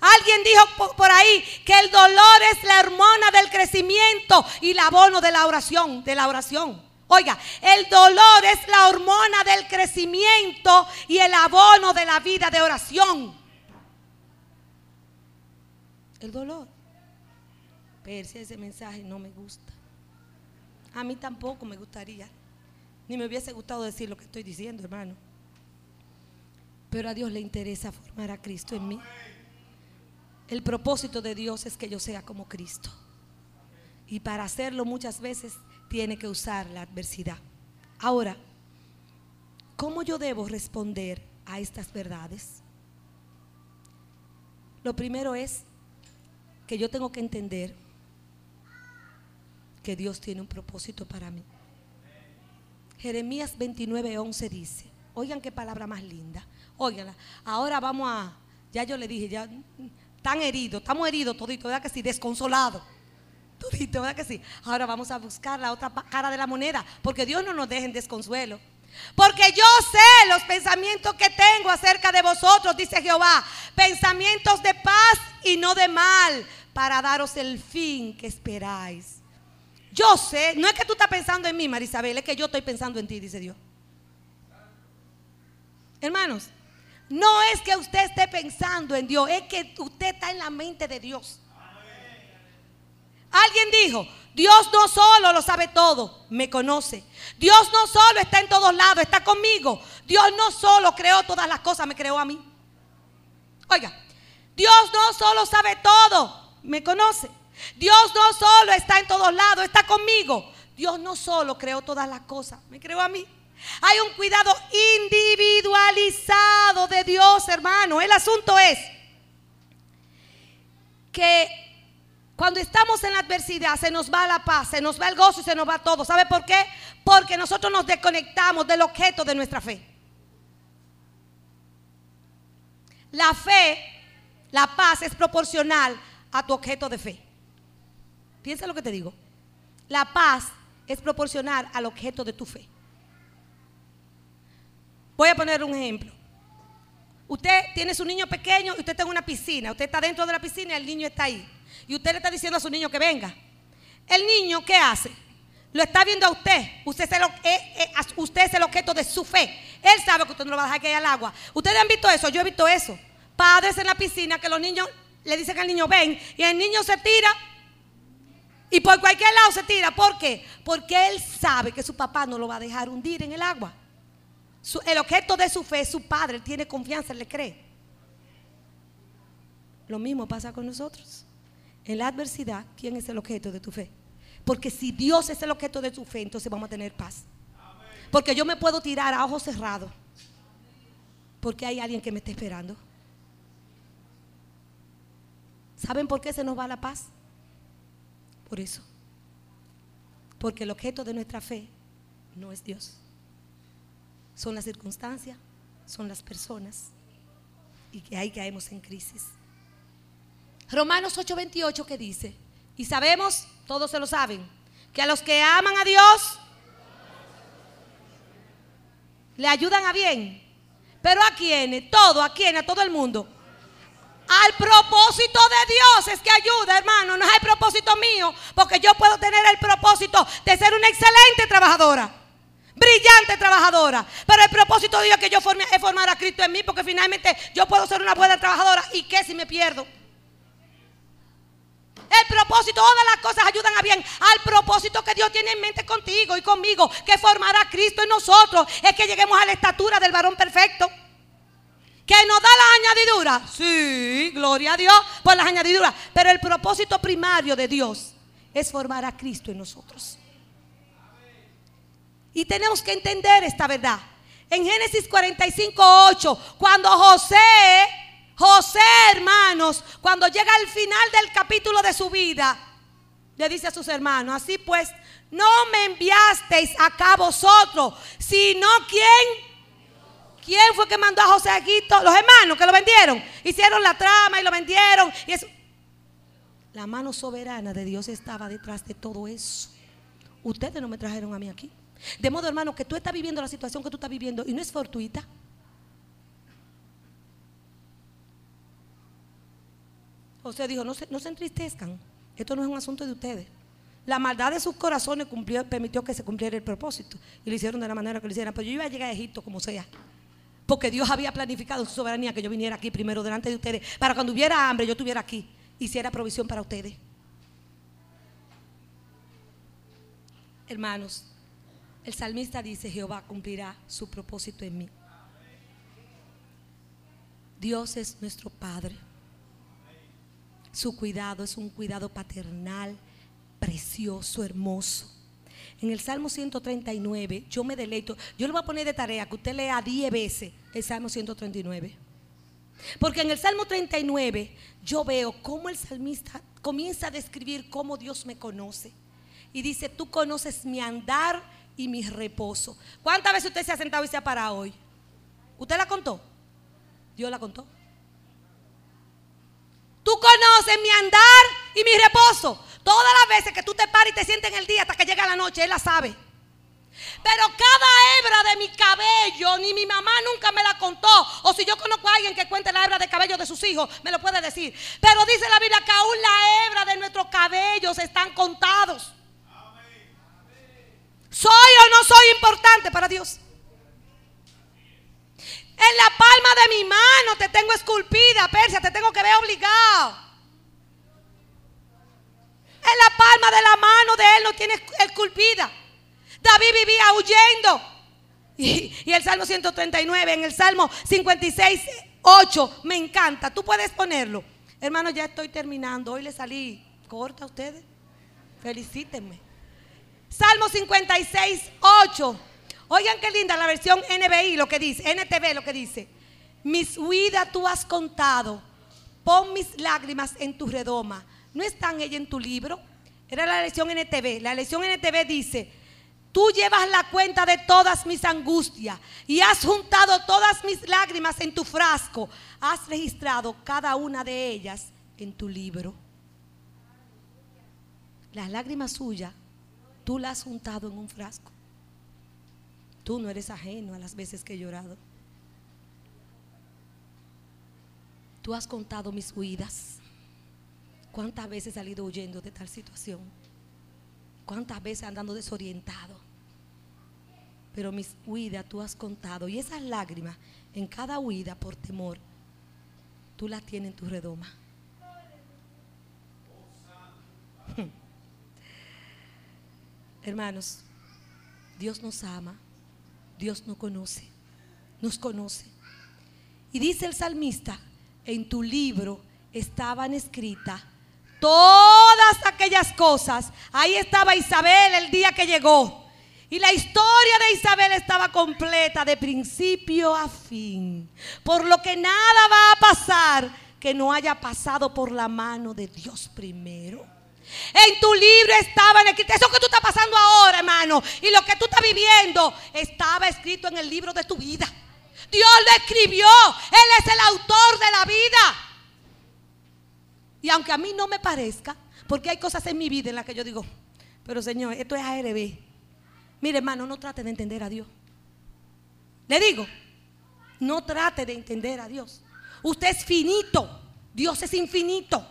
A: Alguien dijo por ahí que el dolor es la hormona del crecimiento y el abono de la oración, de la oración. Oiga, el dolor es la hormona del crecimiento y el abono de la vida de oración. El dolor. Pero ese mensaje no me gusta. A mí tampoco me gustaría. Ni me hubiese gustado decir lo que estoy diciendo, hermano. Pero a Dios le interesa formar a Cristo en mí. El propósito de Dios es que yo sea como Cristo. Y para hacerlo muchas veces tiene que usar la adversidad. Ahora, ¿cómo yo debo responder a estas verdades? Lo primero es que yo tengo que entender que Dios tiene un propósito para mí. Jeremías 29:11 dice, oigan qué palabra más linda, óiganla, ahora vamos a, ya yo le dije, ya están heridos, estamos heridos todito, ¿verdad que sí? Desconsolados. Todito, ¿verdad que sí? Ahora vamos a buscar la otra cara de la moneda, porque Dios no nos deje en desconsuelo. Porque yo sé los pensamientos que tengo acerca de vosotros, dice Jehová. Pensamientos de paz y no de mal, para daros el fin que esperáis. Yo sé, no es que tú estás pensando en mí, Marisabel, es que yo estoy pensando en ti, dice Dios. Hermanos, no es que usted esté pensando en Dios, es que usted está en la mente de Dios. Alguien dijo, Dios no solo lo sabe todo, me conoce. Dios no solo está en todos lados, está conmigo. Dios no solo creó todas las cosas, me creó a mí. Oiga, Dios no solo sabe todo, me conoce. Dios no solo está en todos lados, está conmigo. Dios no solo creó todas las cosas, me creó a mí. Hay un cuidado individualizado de Dios, hermano. El asunto es que cuando estamos en la adversidad se nos va la paz, se nos va el gozo y se nos va todo. ¿Sabe por qué? Porque nosotros nos desconectamos del objeto de nuestra fe. La fe, la paz es proporcional a tu objeto de fe. Piensa lo que te digo. La paz es proporcional al objeto de tu fe. Voy a poner un ejemplo. Usted tiene su niño pequeño y usted está en una piscina. Usted está dentro de la piscina y el niño está ahí. Y usted le está diciendo a su niño que venga. El niño, ¿qué hace? Lo está viendo a usted. Usted es, el, eh, eh, usted es el objeto de su fe. Él sabe que usted no lo va a dejar caer al agua. ¿Ustedes han visto eso? Yo he visto eso. Padres en la piscina que los niños le dicen al niño ven y el niño se tira y por cualquier lado se tira. ¿Por qué? Porque él sabe que su papá no lo va a dejar hundir en el agua el objeto de su fe es su padre, tiene confianza, le cree. Lo mismo pasa con nosotros. En la adversidad, ¿quién es el objeto de tu fe? Porque si Dios es el objeto de tu fe, entonces vamos a tener paz. Porque yo me puedo tirar a ojos cerrados. Porque hay alguien que me está esperando. ¿Saben por qué se nos va la paz? Por eso. Porque el objeto de nuestra fe no es Dios son las circunstancias, son las personas y que ahí caemos en crisis. Romanos 8:28 que dice, y sabemos, todos se lo saben, que a los que aman a Dios le ayudan a bien. Pero a quienes, todo, a quienes, a todo el mundo. Al propósito de Dios es que ayuda, hermano. No es el propósito mío, porque yo puedo tener el propósito de ser una excelente trabajadora brillante trabajadora. Pero el propósito de Dios es que yo forme, es formar a Cristo en mí, porque finalmente yo puedo ser una buena trabajadora. ¿Y qué si me pierdo? El propósito, todas las cosas ayudan a bien. Al propósito que Dios tiene en mente contigo y conmigo, que formará a Cristo en nosotros, es que lleguemos a la estatura del varón perfecto. Que nos da la añadidura. Sí, gloria a Dios por las añadiduras. Pero el propósito primario de Dios es formar a Cristo en nosotros. Y tenemos que entender esta verdad. En Génesis 45, 8, cuando José, José hermanos, cuando llega al final del capítulo de su vida, le dice a sus hermanos, así pues, no me enviasteis acá vosotros, sino quién. ¿Quién fue que mandó a José a Egipto? Los hermanos que lo vendieron. Hicieron la trama y lo vendieron. Y eso. La mano soberana de Dios estaba detrás de todo eso. Ustedes no me trajeron a mí aquí. De modo, hermano, que tú estás viviendo la situación que tú estás viviendo y no es fortuita. José dijo, no se, no se entristezcan. Esto no es un asunto de ustedes. La maldad de sus corazones cumplió, permitió que se cumpliera el propósito. Y lo hicieron de la manera que lo hicieran. Pero yo iba a llegar a Egipto como sea. Porque Dios había planificado su soberanía que yo viniera aquí primero delante de ustedes. Para cuando hubiera hambre, yo estuviera aquí. Hiciera provisión para ustedes. Hermanos, el salmista dice, Jehová cumplirá su propósito en mí. Dios es nuestro Padre. Su cuidado es un cuidado paternal, precioso, hermoso. En el Salmo 139, yo me deleito. Yo le voy a poner de tarea que usted lea 10 veces el Salmo 139. Porque en el Salmo 39 yo veo cómo el salmista comienza a describir cómo Dios me conoce. Y dice, tú conoces mi andar y mi reposo. ¿Cuántas veces usted se ha sentado y se ha parado hoy? ¿Usted la contó? Dios la contó. Tú conoces mi andar y mi reposo. Todas las veces que tú te paras y te sientes en el día hasta que llega la noche, Él la sabe. Pero cada hebra de mi cabello, ni mi mamá nunca me la contó. O si yo conozco a alguien que cuente la hebra de cabello de sus hijos, me lo puede decir. Pero dice la Biblia que aún la hebra de nuestros cabellos están contados. ¿Soy o no soy importante para Dios? En la palma de mi mano te tengo esculpida, Persia, te tengo que ver obligado. En la palma de la mano de él no tienes esculpida. David vivía huyendo. Y, el Salmo 139, en el Salmo 56, 8, me encanta. Tú puedes ponerlo. Hermano, ya estoy terminando. Hoy le salí corta a ustedes. Felicítenme. Salmo 56, 8. Oigan qué linda la versión NBI lo que dice, NTV lo que dice. Mis huidas tú has contado, pon mis lágrimas en tu redoma. ¿No están ellas en tu libro? Era la lección NTV. La lección NTV dice, tú llevas la cuenta de todas mis angustias y has juntado todas mis lágrimas en tu frasco. Has registrado cada una de ellas en tu libro. Las lágrimas suyas, tú las has juntado en un frasco. Tú no eres ajeno a las veces que he llorado. Tú has contado mis huidas. ¿Cuántas veces he salido huyendo de tal situación? ¿Cuántas veces andando desorientado? Pero mis huidas tú has contado. Y esas lágrimas en cada huida por temor, tú las tienes en tu redoma. Hermanos, Dios nos ama. Dios no conoce, nos conoce. Y dice el salmista, en tu libro estaban escritas todas aquellas cosas. Ahí estaba Isabel el día que llegó. Y la historia de Isabel estaba completa de principio a fin. Por lo que nada va a pasar que no haya pasado por la mano de Dios primero. En tu libro estaba en escrito. Eso que tú estás pasando ahora, hermano. Y lo que tú estás viviendo estaba escrito en el libro de tu vida. Dios lo escribió. Él es el autor de la vida. Y aunque a mí no me parezca, porque hay cosas en mi vida en las que yo digo, pero Señor, esto es ARB. Mire, hermano, no trate de entender a Dios. Le digo, no trate de entender a Dios. Usted es finito. Dios es infinito.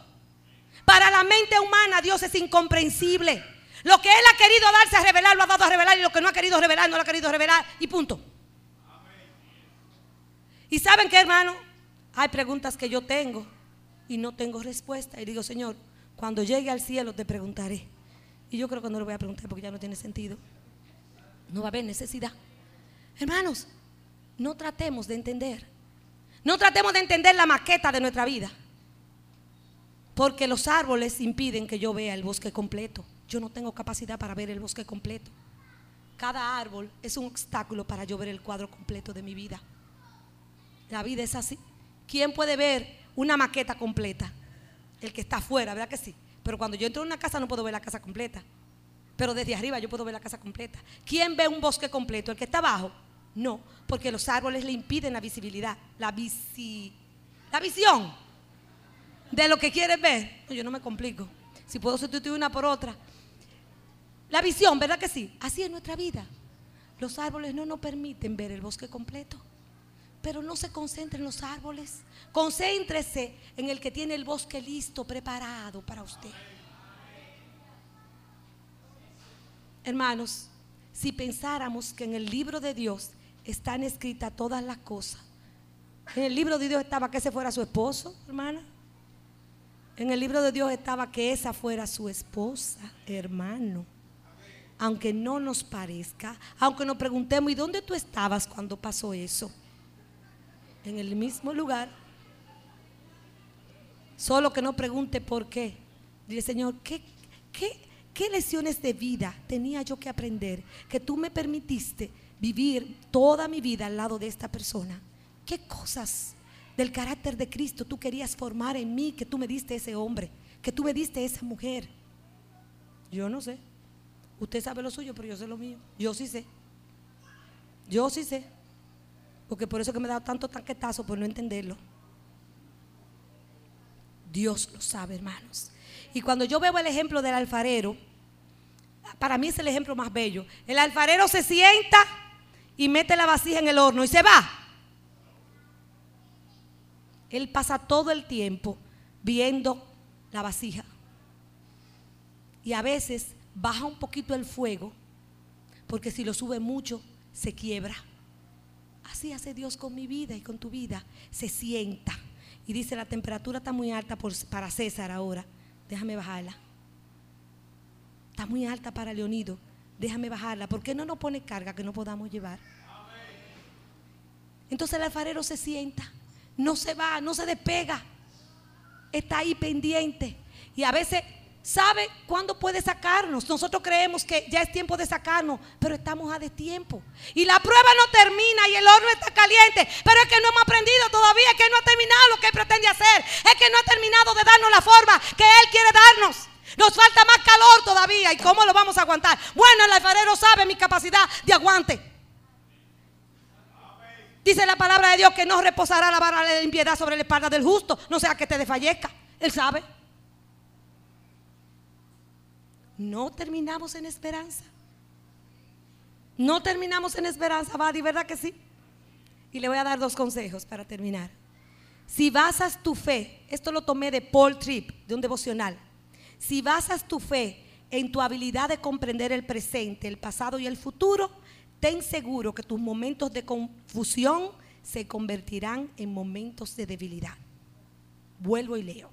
A: Para la mente humana Dios es incomprensible. Lo que Él ha querido darse a revelar, lo ha dado a revelar. Y lo que no ha querido revelar, no lo ha querido revelar. Y punto. Y saben qué, hermano, hay preguntas que yo tengo y no tengo respuesta. Y digo, Señor, cuando llegue al cielo te preguntaré. Y yo creo que no lo voy a preguntar porque ya no tiene sentido. No va a haber necesidad. Hermanos, no tratemos de entender. No tratemos de entender la maqueta de nuestra vida. Porque los árboles impiden que yo vea el bosque completo. Yo no tengo capacidad para ver el bosque completo. Cada árbol es un obstáculo para yo ver el cuadro completo de mi vida. La vida es así. ¿Quién puede ver una maqueta completa? El que está afuera, ¿verdad que sí? Pero cuando yo entro en una casa no puedo ver la casa completa. Pero desde arriba yo puedo ver la casa completa. ¿Quién ve un bosque completo? ¿El que está abajo? No, porque los árboles le impiden la visibilidad, la, la visión de lo que quieres ver. yo no me complico. Si puedo sustituir una por otra. La visión, ¿verdad que sí? Así es nuestra vida. Los árboles no nos permiten ver el bosque completo. Pero no se concentre en los árboles. Concéntrese en el que tiene el bosque listo, preparado para usted. Hermanos, si pensáramos que en el libro de Dios están escritas todas las cosas. En el libro de Dios estaba que ese fuera su esposo, hermana. En el libro de Dios estaba que esa fuera su esposa, hermano. Aunque no nos parezca, aunque nos preguntemos, ¿y dónde tú estabas cuando pasó eso? En el mismo lugar. Solo que no pregunte por qué. Dile, Señor, ¿qué, qué, qué lecciones de vida tenía yo que aprender que tú me permitiste vivir toda mi vida al lado de esta persona? ¿Qué cosas del carácter de Cristo tú querías formar en mí que tú me diste ese hombre, que tú me diste esa mujer? Yo no sé. Usted sabe lo suyo, pero yo sé lo mío. Yo sí sé. Yo sí sé. Porque por eso que me he dado tanto tanquetazo por no entenderlo. Dios lo sabe, hermanos. Y cuando yo veo el ejemplo del alfarero, para mí es el ejemplo más bello. El alfarero se sienta y mete la vasija en el horno y se va. Él pasa todo el tiempo viendo la vasija. Y a veces baja un poquito el fuego, porque si lo sube mucho, se quiebra. Así hace Dios con mi vida y con tu vida. Se sienta. Y dice, la temperatura está muy alta para César ahora. Déjame bajarla. Está muy alta para Leonido. Déjame bajarla. ¿Por qué no nos pone carga que no podamos llevar? Entonces el alfarero se sienta. No se va, no se despega. Está ahí pendiente. Y a veces sabe cuándo puede sacarnos. Nosotros creemos que ya es tiempo de sacarnos, pero estamos a destiempo. Y la prueba no termina y el horno está caliente, pero es que no hemos aprendido todavía, es que no ha terminado lo que Él pretende hacer, es que no ha terminado de darnos la forma que Él quiere darnos. Nos falta más calor todavía. ¿Y cómo lo vamos a aguantar? Bueno, el alfarero sabe mi capacidad de aguante. Dice la palabra de Dios que no reposará la vara de impiedad sobre la espalda del justo, no sea que te desfallezca. Él sabe. No terminamos en esperanza. No terminamos en esperanza, Badi, ¿verdad que sí? Y le voy a dar dos consejos para terminar. Si basas tu fe, esto lo tomé de Paul Tripp, de un devocional. Si basas tu fe en tu habilidad de comprender el presente, el pasado y el futuro, ten seguro que tus momentos de confusión se convertirán en momentos de debilidad. Vuelvo y leo.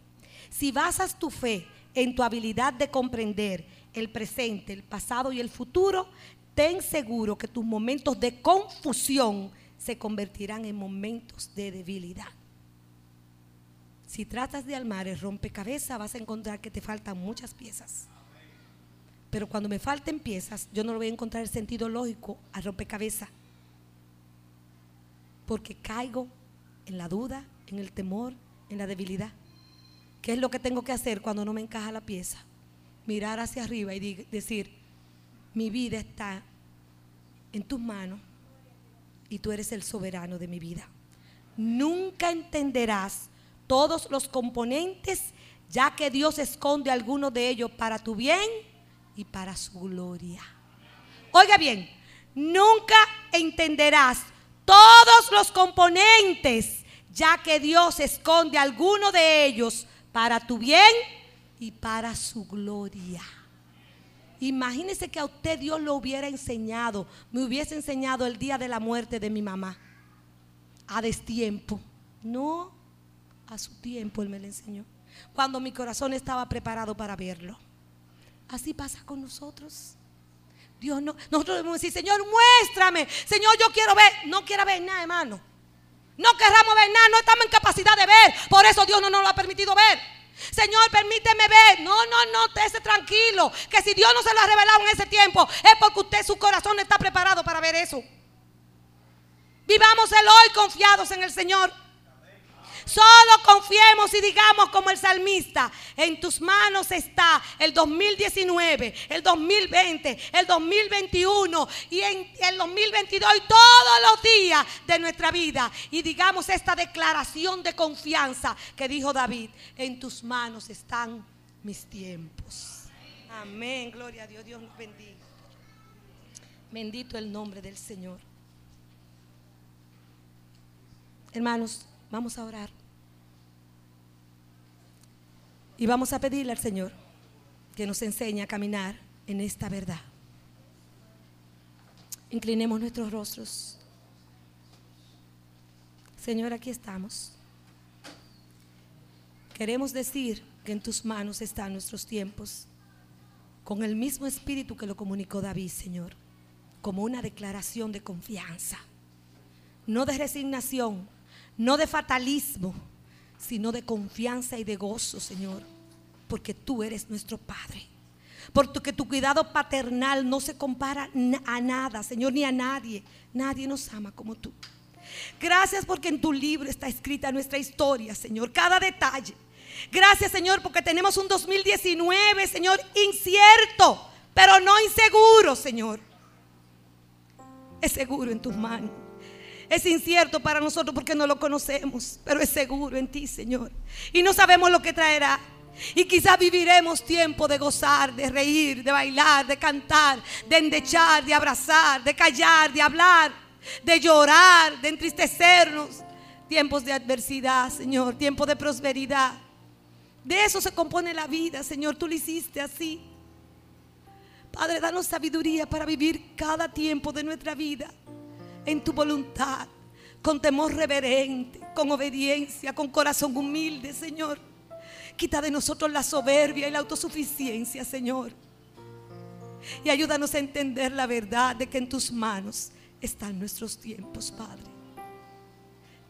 A: Si basas tu fe en tu habilidad de comprender el presente, el pasado y el futuro, ten seguro que tus momentos de confusión se convertirán en momentos de debilidad. Si tratas de armar el rompecabezas, vas a encontrar que te faltan muchas piezas. Pero cuando me falten piezas, yo no le voy a encontrar el sentido lógico al rompecabezas. Porque caigo en la duda, en el temor, en la debilidad. ¿Qué es lo que tengo que hacer cuando no me encaja la pieza? Mirar hacia arriba y decir, mi vida está en tus manos y tú eres el soberano de mi vida. Nunca entenderás todos los componentes, ya que Dios esconde algunos de ellos para tu bien y para su gloria. Oiga bien, nunca entenderás todos los componentes, ya que Dios esconde algunos de ellos para tu bien y para su gloria. Imagínese que a usted Dios lo hubiera enseñado, me hubiese enseñado el día de la muerte de mi mamá, a destiempo. No, a su tiempo Él me lo enseñó, cuando mi corazón estaba preparado para verlo. Así pasa con nosotros. Dios no, nosotros debemos decir, Señor, muéstrame. Señor, yo quiero ver. No quiero ver nada, hermano. No querramos ver nada, no estamos en capacidad de ver. Por eso Dios no nos lo ha permitido ver. Señor, permíteme ver. No, no, no, esté tranquilo. Que si Dios no se lo ha revelado en ese tiempo, es porque usted, su corazón está preparado para ver eso. Vivamos el hoy confiados en el Señor. Solo confiemos y digamos como el salmista, en tus manos está el 2019, el 2020, el 2021 y en el 2022 y todos los días de nuestra vida. Y digamos esta declaración de confianza que dijo David, en tus manos están mis tiempos. Amén, gloria a Dios, Dios nos bendiga. Bendito el nombre del Señor. Hermanos, vamos a orar. Y vamos a pedirle al Señor que nos enseñe a caminar en esta verdad. Inclinemos nuestros rostros. Señor, aquí estamos. Queremos decir que en tus manos están nuestros tiempos, con el mismo espíritu que lo comunicó David, Señor, como una declaración de confianza, no de resignación, no de fatalismo, sino de confianza y de gozo, Señor, porque tú eres nuestro Padre. Porque tu cuidado paternal no se compara a nada, Señor, ni a nadie. Nadie nos ama como tú. Gracias porque en tu libro está escrita nuestra historia, Señor, cada detalle. Gracias, Señor, porque tenemos un 2019, Señor, incierto, pero no inseguro, Señor. Es seguro en tus manos. Es incierto para nosotros porque no lo conocemos, pero es seguro en ti, Señor. Y no sabemos lo que traerá. Y quizás viviremos tiempo de gozar, de reír, de bailar, de cantar, de endechar, de abrazar, de callar, de hablar, de llorar, de entristecernos. Tiempos de adversidad, Señor, tiempo de prosperidad. De eso se compone la vida, Señor. Tú lo hiciste así. Padre, danos sabiduría para vivir cada tiempo de nuestra vida en tu voluntad, con temor reverente, con obediencia, con corazón humilde, Señor. Quita de nosotros la soberbia y la autosuficiencia, Señor. Y ayúdanos a entender la verdad de que en tus manos están nuestros tiempos, Padre.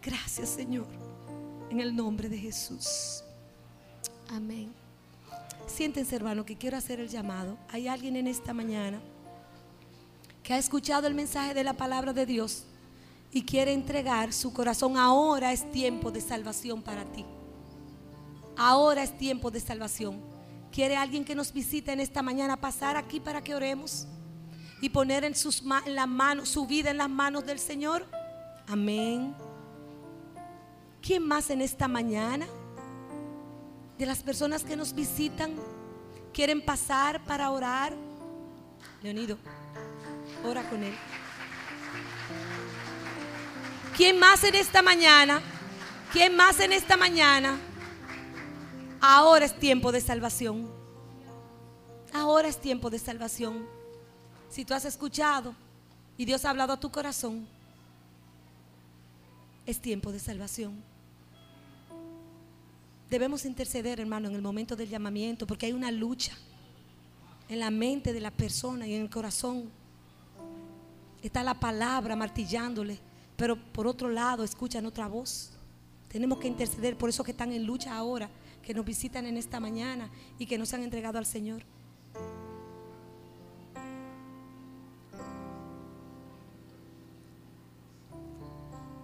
A: Gracias, Señor. En el nombre de Jesús. Amén. Siéntense, hermano, que quiero hacer el llamado. Hay alguien en esta mañana que ha escuchado el mensaje de la palabra de Dios y quiere entregar su corazón. Ahora es tiempo de salvación para ti. Ahora es tiempo de salvación. ¿Quiere alguien que nos visite en esta mañana pasar aquí para que oremos? Y poner en, sus, en las manos, su vida en las manos del Señor. Amén. ¿Quién más en esta mañana? De las personas que nos visitan, quieren pasar para orar. Leonido, ora con él. ¿Quién más en esta mañana? ¿Quién más en esta mañana? Ahora es tiempo de salvación. Ahora es tiempo de salvación. Si tú has escuchado y Dios ha hablado a tu corazón, es tiempo de salvación. Debemos interceder, hermano, en el momento del llamamiento, porque hay una lucha en la mente de la persona y en el corazón. Está la palabra martillándole, pero por otro lado escuchan otra voz. Tenemos que interceder por eso que están en lucha ahora, que nos visitan en esta mañana y que nos han entregado al Señor.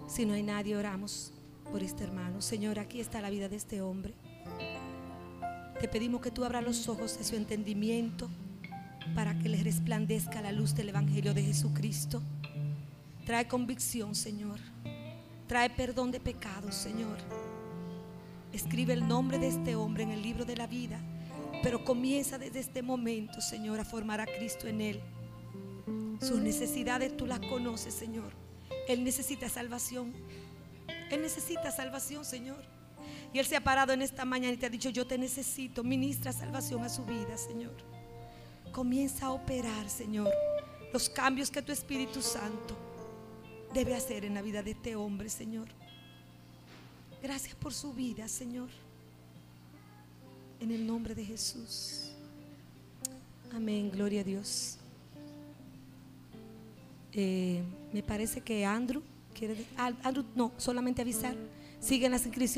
A: Si no hay nadie, oramos por este hermano. Señor, aquí está la vida de este hombre. Te pedimos que tú abras los ojos de su entendimiento para que le resplandezca la luz del Evangelio de Jesucristo. Trae convicción, Señor. Trae perdón de pecados, Señor. Escribe el nombre de este hombre en el libro de la vida. Pero comienza desde este momento, Señor, a formar a Cristo en él. Sus necesidades tú las conoces, Señor. Él necesita salvación. Él necesita salvación, Señor. Y Él se ha parado en esta mañana y te ha dicho, yo te necesito. Ministra salvación a su vida, Señor. Comienza a operar, Señor, los cambios que tu Espíritu Santo debe hacer en la vida de este hombre, Señor. Gracias por su vida, Señor. En el nombre de Jesús. Amén, gloria a Dios. Eh, me parece que Andrew quiere... Andrew, no, solamente avisar. Siguen las inscripciones.